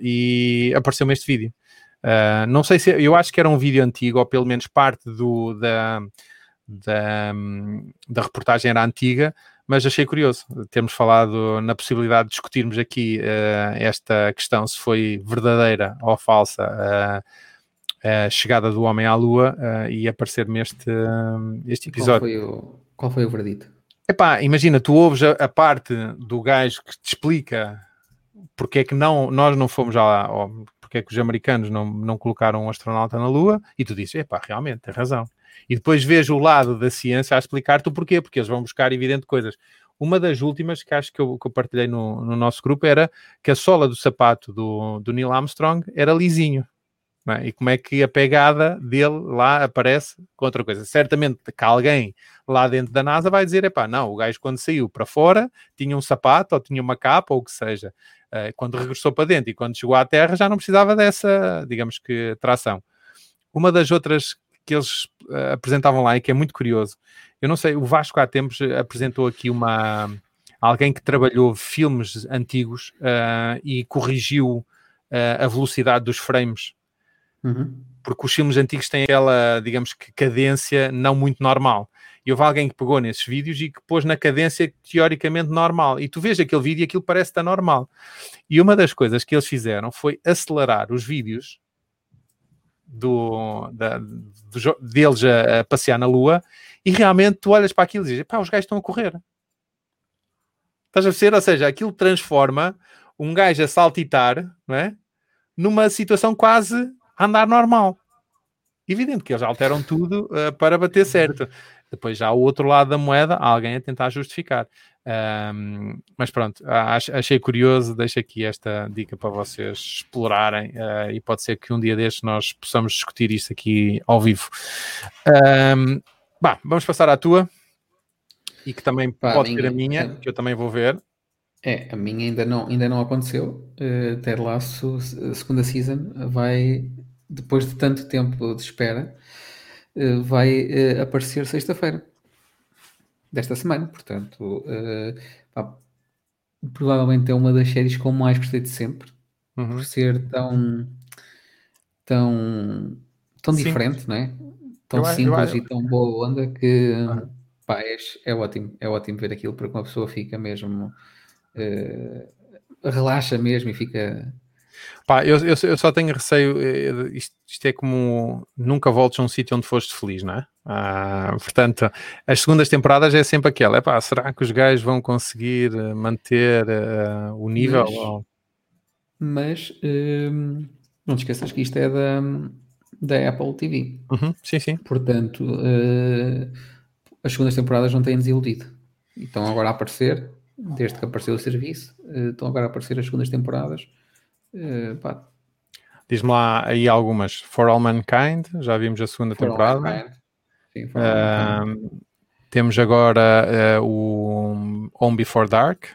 e apareceu-me este vídeo. não sei se, eu acho que era um vídeo antigo, ou pelo menos parte do, da, da, da reportagem era antiga, mas achei curioso termos falado na possibilidade de discutirmos aqui uh, esta questão se foi verdadeira ou falsa uh, a chegada do homem à Lua uh, e aparecer-me este, este episódio. Qual foi o, qual foi o verdito? Epá, imagina, tu ouves a, a, parte do gajo que te explica porque é que não, nós não fomos lá, ou porque é que os americanos não, não colocaram um astronauta na Lua, e tu dizes, epá, realmente, tem razão e depois vejo o lado da ciência a explicar-te o porquê, porque eles vão buscar evidente coisas. Uma das últimas que acho que eu, que eu partilhei no, no, nosso grupo era que a sola do sapato do, do Neil Armstrong era lisinho. É? E como é que a pegada dele lá aparece com outra coisa? Certamente que alguém lá dentro da NASA vai dizer: epá, não, o gajo quando saiu para fora tinha um sapato ou tinha uma capa ou o que seja. Eh, quando regressou para dentro e quando chegou à Terra já não precisava dessa, digamos que, tração. Uma das outras que eles uh, apresentavam lá e que é muito curioso. Eu não sei, o Vasco há tempos apresentou aqui uma alguém que trabalhou filmes antigos uh, e corrigiu uh, a velocidade dos frames. Uhum. Porque os filmes antigos têm aquela, digamos que, cadência não muito normal. E houve alguém que pegou nesses vídeos e que pôs na cadência teoricamente normal. E tu vês aquele vídeo e aquilo parece estar normal. E uma das coisas que eles fizeram foi acelerar os vídeos do, da, do, deles a, a, passear na Lua e realmente tu olhas para aquilo e dizes, pá, os gajos estão a correr. Estás a ver? Ou seja, aquilo transforma um gajo a saltitar, não é? Numa situação quase a andar normal. Evidente que eles alteram tudo uh, para bater certo. Depois já o outro lado da moeda, alguém a tentar justificar. Um, mas pronto, achei curioso, deixo aqui esta dica para vocês explorarem uh, e pode ser que um dia destes nós possamos discutir isto aqui ao vivo. Um, bah, vamos passar à tua e que também pode ser a minha, que eu também vou ver. É, a minha ainda não, ainda não aconteceu. Uh, Ted Lasso, segunda season, vai, depois de tanto tempo de espera, uh, vai uh, aparecer sexta-feira desta semana, portanto, uh, pá, provavelmente é uma das séries com mais gostei de sempre, uhum. por ser tão tão tão diferente, não é? Tão eu, simples eu, eu, e tão boa onda que uhum. pá, é, é, ótimo, é ótimo ver aquilo porque uma pessoa fica mesmo uh, relaxa mesmo e fica Pá, eu, eu, eu, só tenho receio, eh, isto, isto, é como nunca voltes a um sítio onde foste feliz, não é? Ah, portanto, as segundas temporadas é sempre aquela, é pá, será que os gajos vão conseguir eh, manter uh, o nível? Mas, mas hum, não te esqueças que isto é da, da Apple TV. Uhum, sim, sim. Portanto, uh, as segundas temporadas não têm desiludido. E estão agora a aparecer, desde que apareceu o serviço, uh, estão agora a aparecer as segundas temporadas Uh, Diz-me lá aí algumas. For All Mankind, já vimos a segunda For temporada. Sim. Ahm, temos agora ah, o Home Before Dark.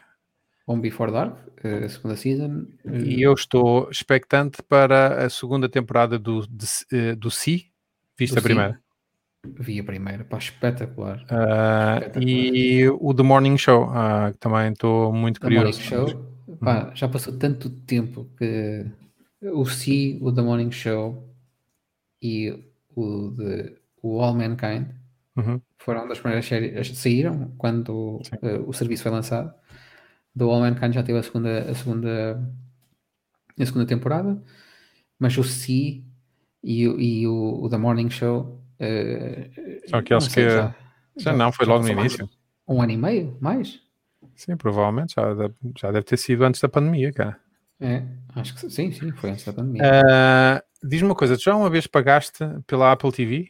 Home Before Dark, eh, a segunda season. E eu estou expectante para a segunda temporada do, de, do Si. Viste Do a primeira? Vi a primeira, pá, espetacular. Ah, Espetacular. e o The Morning Show, que também estou muito The Morning. Show, pá, já passou tanto tempo que o Si, o The Morning Show e o, de, o All Mankind Uhum. foram das primeiras séries saíram quando eh, o serviço foi lançado. Do All Mankind já teve a segunda, a segunda, a segunda temporada, mas o Si e, o- e o, o The Morning Show eh, São aqueles que- já, Já não, foi logo no início. Um ano e meio, mais? Sim, provavelmente já deve, já deve ter sido antes da pandemia, cara. É, acho que sim, sim, foi antes da pandemia. Ah, Diz-me uma coisa, tu já uma vez pagaste pela Apple TV?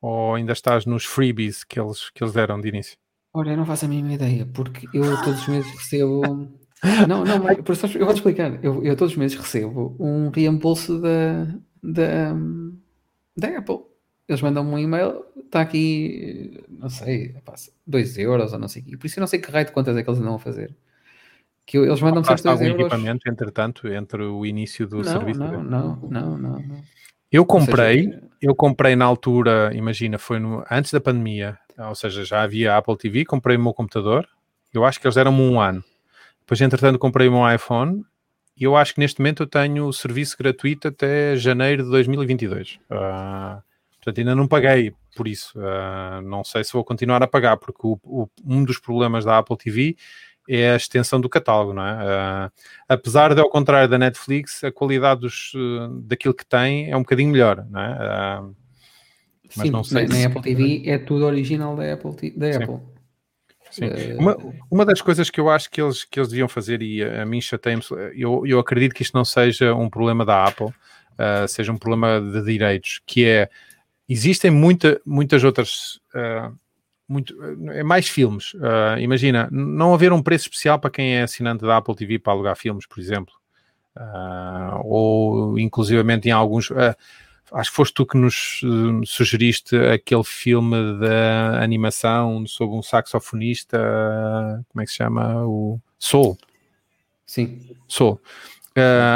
Ou ainda estás nos freebies que eles, que eles deram de início? Olha, eu não faço a mínima ideia, porque eu todos os meses recebo. Não, não, mas eu vou-te explicar. Eu, eu todos os meses recebo um reembolso da, da, da Apple. Eles mandam-me um e-mail, está aqui, não sei, 2 euros ou não sei o quê. Por isso eu não sei que raio de contas é que eles andam a fazer. Que eu- eles mandam sempre Compraste 2 algum euros. equipamento, entretanto, entre o início do Não, serviço? não, não, não, não, não. Eu comprei, seja, eu comprei na altura, imagina, foi no, antes da pandemia, ou seja, já havia Apple TV, comprei o meu computador, eu acho que eles deram-me um ano. Depois, entretanto, comprei o meu iPhone e eu acho que neste momento eu tenho o serviço gratuito até janeiro de 2022. Ah, portanto, ainda não paguei por isso. Ah, não sei se vou continuar a pagar, porque o- o- um dos problemas da Apple TV é a extensão do catálogo, não é? Ah, apesar de, ao contrário da Netflix, a qualidade dos, eh, daquilo que tem é um bocadinho melhor, não é? Mas sim, não sei na, se- Apple TV é tudo original da Apple. Da Sim. Apple. Sim. Eh, Uma, uma das coisas que eu acho que eles, que eles deviam fazer, e a, a mim chateia-me, eu, eu acredito que isto não seja um problema da Apple, seja um problema de direitos, que é, existem muita, muitas outras, ah, muito, é mais filmes. Ah, imagina, não haver um preço especial para quem é assinante da Apple TV para alugar filmes, por exemplo. Ah, ou inclusivamente em alguns... ah, acho que foste tu que nos eh, sugeriste aquele filme da animação sobre um saxofonista, como é que se chama? O Soul. Sim. Soul.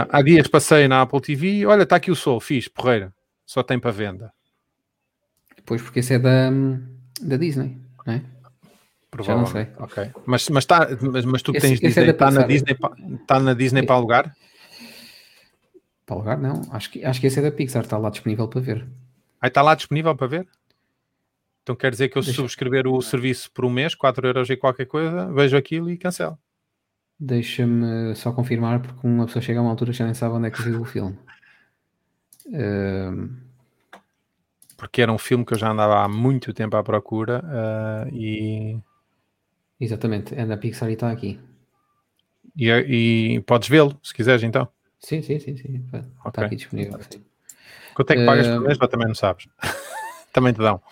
Há dias passei na Apple TV, olha, está aqui o Soul, fiz, porreira, só tem para venda. Pois porque esse é da, da Disney, não é? Já não sei. Ok. Mas, mas, tá, mas, mas tu Esse- tens esse é Disney, está na Pixar. Disney, tá na Disney para alugar? Para alugar, não. Acho que, acho que esse é da Pixar, está lá disponível para ver. Aí está lá disponível para ver? Então quer dizer que eu se Deixa- subscrever o serviço por um mês, 4 euros e qualquer coisa, vejo aquilo e cancelo. Deixa-me só confirmar, porque uma pessoa chega a uma altura já nem sabe onde é que viu o filme. Ahm, porque era um filme que eu já andava há muito tempo à procura ah, e, exatamente, é da Pixar e está aqui. e, e podes vê-lo se quiseres então. Sim, sim, sim, sim. Está Ok. aqui disponível. sim. Quanto é que pagas por Ah, mês? Ou também não sabes. também te dão.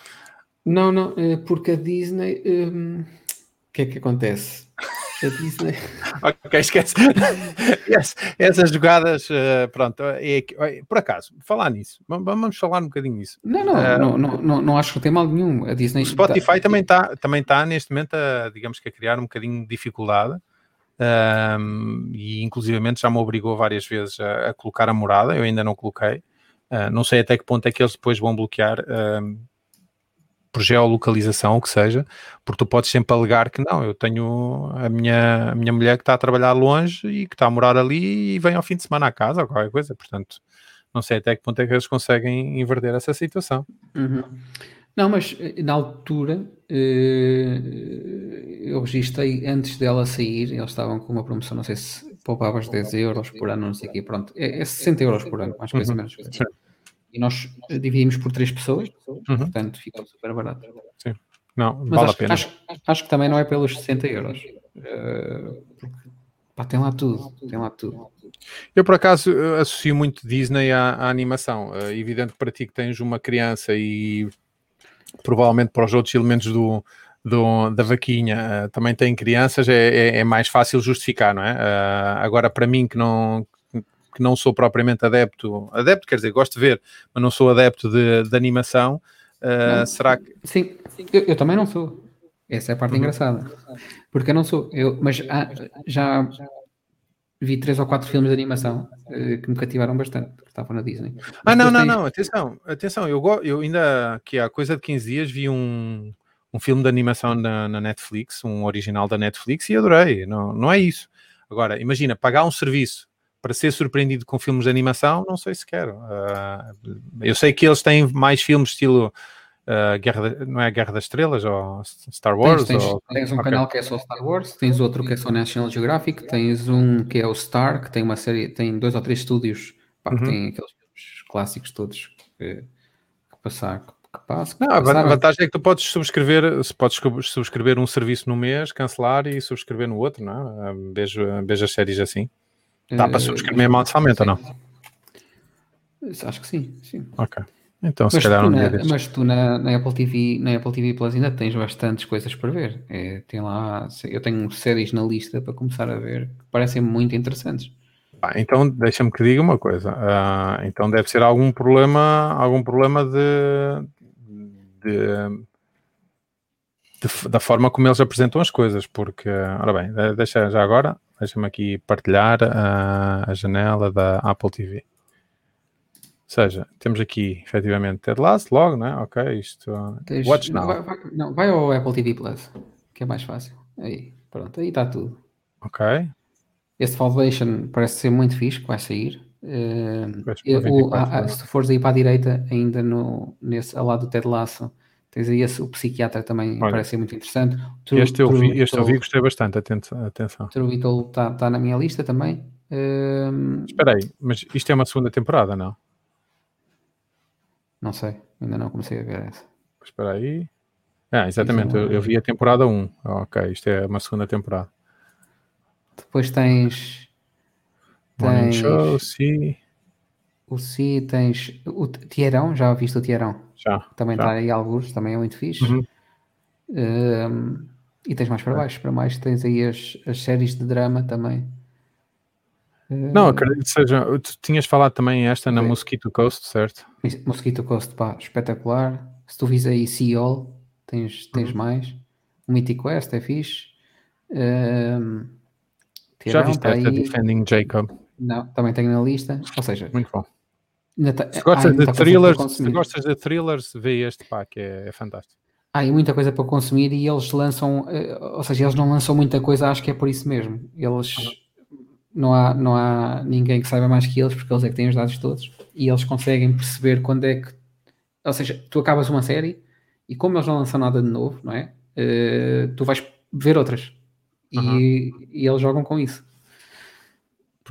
Não, não, é porque a Disney. hum, O que é que acontece? A Disney. Ok, esquece. Yes, Essas jogadas, ah, pronto, é é- por acaso, falar nisso, vamos- falar um bocadinho nisso. Não, não, Ah, não, não, não, não acho que tem mal nenhum. A Disney O Spotify tá- também está também tá neste momento a, digamos que a criar um bocadinho de dificuldade ahm, e inclusivamente já me obrigou várias vezes a, a colocar a morada, eu ainda não coloquei. Ah, não sei até que ponto é que eles depois vão bloquear ahm, por geolocalização, o que seja, porque tu podes sempre alegar que não, eu tenho a minha, a minha mulher que está a trabalhar longe e que está a morar ali e vem ao fim de semana à casa ou qualquer coisa, portanto, não sei até que ponto é que eles conseguem inverter essa situação. Uhum. Não, mas eh, na altura eh, eu registrei antes dela sair, eles estavam com uma promoção, não sei se poupavas 10 euros por ano, não sei o quê, pronto, é, é 60 euros por ano, mais coisa Uhum. menos. coisa. Sim. E nós eh, dividimos por três pessoas, Uhum. portanto ficou super barato. Não, Mas vale acho, a pena. Acho, acho que também não é pelos 60 euros. eh, porque, pá, tem lá tudo, tem lá tudo. Eu, por acaso, eh, associo muito Disney à, à animação. É evidente que para ti que tens uma criança e provavelmente para os outros elementos do, do- da vaquinha eh, também têm crianças, é, é- é mais fácil justificar, não é? Eh, agora, para mim que não, que não sou propriamente adepto, adepto quer dizer, gosto de ver, mas não sou adepto de, de animação, uh, será que... Sim, eu, eu, também não sou. Essa é a parte uhum. engraçada. Porque eu não sou, eu, mas ah, já vi três ou quatro filmes de animação uh, que me cativaram bastante, que estavam na Disney. ah, não, não, tens... não, atenção, atenção, eu, eu ainda, que há coisa de 15 dias, vi um, um filme de animação na, na, Netflix, um original da Netflix, e adorei, não, não é isso. Agora, imagina, pagar um serviço para ser surpreendido com filmes de animação, não sei se quero. Uh, eu sei que eles têm mais filmes estilo uh, Guerra, não é Guerra das Estrelas ou Star Wars? Tens, tens, ou... tens um okay. canal que é só Star Wars, tens outro que é só National Geographic, tens um que é o Star, que tem uma série, tem dois ou três estúdios pá, uhum. que têm aqueles clássicos todos que, que passar. Que passa, não, a vantagem é que tu podes subscrever, podes subscrever um serviço no mês, cancelar e subscrever no outro, não é? Vejo, vejo as séries assim. Dá para eh, subscrever mensalmente ou não? Acho que sim, sim. Ok. Então, se mas calhar tu, na, mas tu na, na, Apple TV, na Apple TV Plus ainda tens bastantes coisas para ver. É, tem lá, eu tenho séries na lista para começar a ver que parecem muito interessantes. Ah, então deixa-me que diga uma coisa. Uh, então deve ser algum problema, algum problema de, de, de, da forma como eles apresentam as coisas, porque, ora bem, deixa já agora, deixa-me aqui partilhar a, a janela da Apple TV seja, temos aqui efetivamente Ted Lasso, logo, né? Ok, isto. Tens, Watch Now. Vai, vai, não, vai ao Apple TV Plus, que é mais fácil. Aí, pronto, aí está tudo. Ok. Este Salvation parece ser muito fixe, vai sair. Uh, eu, a, a, se fores aí para a direita, ainda no, nesse, ao lado do Ted Lasso, tens aí esse, o psiquiatra também Olha, parece ser muito interessante. True, este eu vi, este eu vi gostei bastante, atenção. True está tá na minha lista também. Uh, Espera aí, mas isto é uma segunda temporada, não? Não sei, ainda não comecei a ver essa. Espera aí. Ah, exatamente, eu, eu, vi a temporada 1. ok, isto é uma segunda temporada. Depois tens. Morning tens Show, sim. O Si, tens o Tierão, já viste o Tierão? Já. Também está aí alguns, também é muito fixe. Uhum. Um, e tens mais para baixo, para mais tens aí as, as séries de drama também. Não, acredito que seja. Tu tinhas falado também esta na Mosquito Coast, certo? Mosquito Coast, pá, espetacular. Se tu vis aí Seol, tens, tens uhum. mais. O Mythic Quest é fixe. Um, Já viste esta aí... Defending Jacob? Não, também tenho na lista. Ou seja, muito bom. Tá... Se gostas, de thrillers, se gostas de thrillers, vê este pá, que é, é fantástico. Há muita coisa para consumir e eles lançam, eh, ou seja, eles não lançam muita coisa, acho que é por isso mesmo. Eles. Uhum não há, não há ninguém que saiba mais que eles, porque eles é que têm os dados todos e eles conseguem perceber quando é que. Ou seja, tu acabas uma série e como eles não lançam nada de novo, não é? Uh, tu vais ver outras uhum. e, e, eles jogam com isso.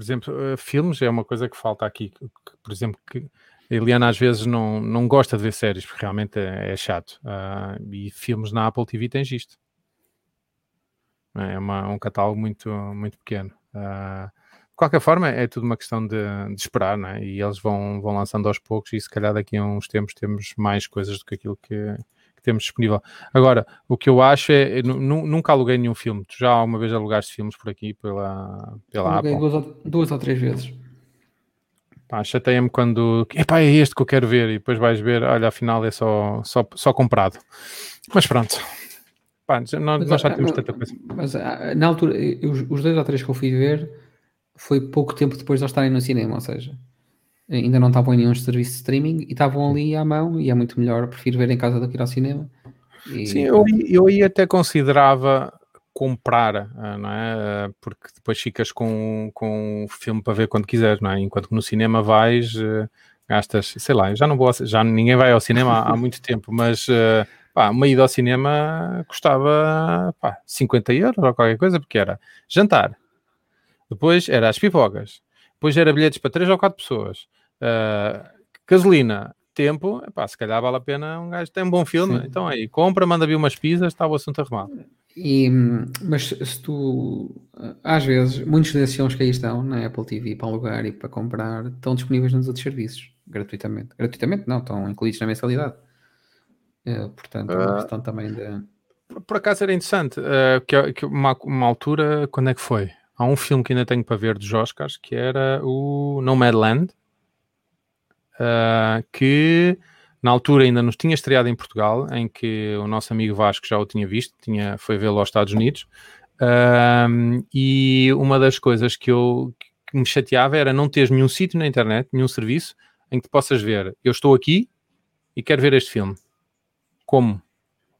Por exemplo, uh, filmes é uma coisa que falta aqui. Que, por exemplo, que a Eliana às vezes não, não gosta de ver séries, porque realmente é, é chato. Uh, e filmes na Apple TV tens isto. É uma, um catálogo muito, muito pequeno. Uh, de qualquer forma, é tudo uma questão de, de esperar, né? e eles vão, vão lançando aos poucos, e se calhar daqui a uns tempos temos mais coisas do que aquilo que, que temos disponível. Agora, o que eu acho é, nunca aluguei nenhum filme. Tu já alguma vez alugaste filmes por aqui, pela, pela Apple? Duas ou, duas ou três vezes. Pá, chateia-me quando, epá, é este que eu quero ver, e depois vais ver, olha, afinal é só, só, só comprado. Mas pronto. Pá, nós, nós já temos tanta coisa. Mas ah, na altura, os, os dois ou três que eu fui ver foi pouco tempo depois de eles estarem no cinema, ou seja, ainda não estavam em nenhum serviço de streaming e estavam ali à mão e é muito melhor, prefiro ver em casa do que ir ao cinema. E... Sim, eu, eu aí até considerava comprar, ah, não é? Ah, porque depois ficas com, com o filme para ver quando quiseres, não é? Enquanto que no cinema vais, gastas, sei lá, já não vou, já ninguém vai ao cinema há, há muito tempo, mas pá, uma ida ao cinema custava pá, 50 euros ou qualquer coisa, porque era jantar, depois era as pipocas, depois era bilhetes para 3 ou 4 pessoas, uh, gasolina, tempo, pá, se calhar vale a pena um gajo tem um bom filme, Sim. então aí compra, manda vir umas pizzas, está o assunto arrumado. E, mas se tu, às vezes, muitos desses filmes que aí estão na Apple TV para alugar e para comprar estão disponíveis nos outros serviços, gratuitamente. Gratuitamente não, estão incluídos na mensalidade. É, portanto, é uma uh, questão também de. Por acaso era interessante, uh, que, que uma, uma, altura, quando é que foi? há um filme que ainda tenho para ver dos Oscars, que era o Nomadland, uh, que na altura ainda nos tinha estreado em Portugal, em que o nosso amigo Vasco já o tinha visto, tinha, foi vê-lo aos Estados Unidos, uh, e uma das coisas que eu que me chateava era não ter nenhum sítio na internet, nenhum serviço, em que possas ver, eu estou aqui e quero ver este filme. Como?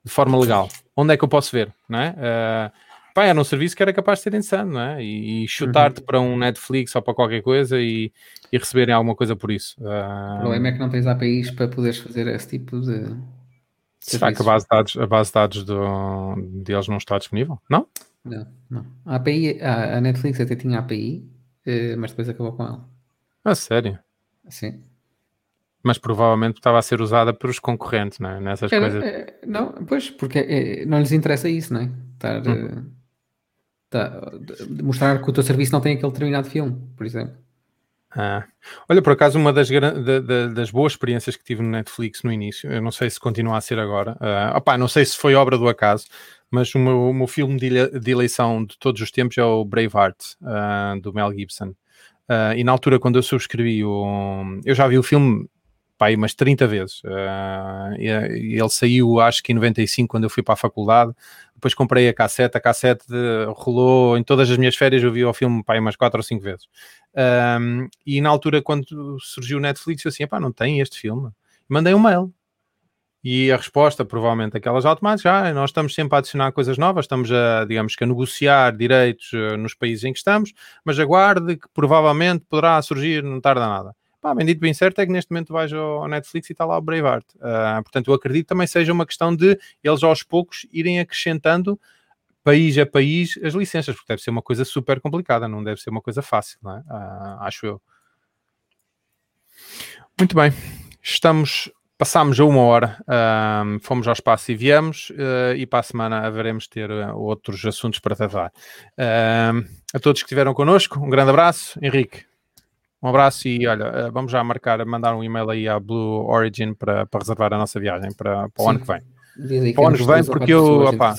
De forma legal. Onde é que eu posso ver? Não é? Uh, pá, era um serviço que era capaz de ser insano, não é? E, e chutar-te uhum. para um Netflix ou para qualquer coisa e, e receberem alguma coisa por isso. Uh, o problema é que não tens APIs para poderes fazer esse tipo de. Será que a base de dados, a base de dados do, deles não está disponível? Não? Não, não. A, API, a, a Netflix até tinha API, eh, mas depois acabou com ela. Ah, sério? Sim. Mas provavelmente estava a ser usada por os concorrentes, não é? Nessas Era, coisas. É, não, pois, porque é, não lhes interessa isso, não é? Estar. Hum. Tá, mostrar que o teu serviço não tem aquele determinado filme, por exemplo. Ah. Olha, por acaso, uma das, das boas experiências que tive no Netflix no início, eu não sei se continua a ser agora, uh, opá, não sei se foi obra do acaso, mas o meu, o meu filme de, de, eleição de todos os tempos é o Braveheart, uh, do Mel Gibson. Uh, e na altura, quando eu subscrevi o. Eu já vi o filme pá, aí umas 30 vezes. Uh, ele saiu, acho que em 95, quando eu fui para a faculdade. Depois comprei a cassete, a cassete rolou em todas as minhas férias, eu vi o filme pá, umas 4 ou 5 vezes. Um, e na altura, quando surgiu o Netflix, eu assim, pá, não tem este filme. Mandei um mail. E a resposta, provavelmente, aquelas automáticas, ah, nós estamos sempre a adicionar coisas novas, estamos a, digamos que a negociar direitos uh, nos países em que estamos, mas aguarde que provavelmente poderá surgir, não tarda nada. Pá, bem dito, bem certo é que neste momento vais ao Netflix e está lá o Braveheart. Uh, portanto, eu acredito também seja uma questão de eles aos poucos irem acrescentando país a país as licenças, porque deve ser uma coisa super complicada, não deve ser uma coisa fácil, não é? Uh, acho eu. Muito bem, estamos, passámos a uma hora, uh, fomos ao espaço e viemos, uh, e para a semana haveremos ter outros assuntos para tratar. a todos que estiveram connosco, um grande abraço, Henrique. Um abraço e olha, eh, vamos já marcar, mandar um e-mail aí à Blue Origin para, para reservar a nossa viagem para, para o ano que vem. Para o ano que vem, porque eu. Opa,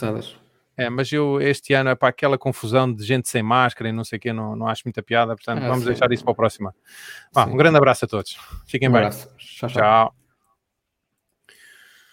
é, mas eu este ano, para aquela confusão de gente sem máscara e não sei o quê, não, não acho muita piada, portanto, ah, vamos sim. deixar isso para o próximo. Ah, um grande abraço a todos. Fiquem um bem. Abraço. tchau. tchau. tchau.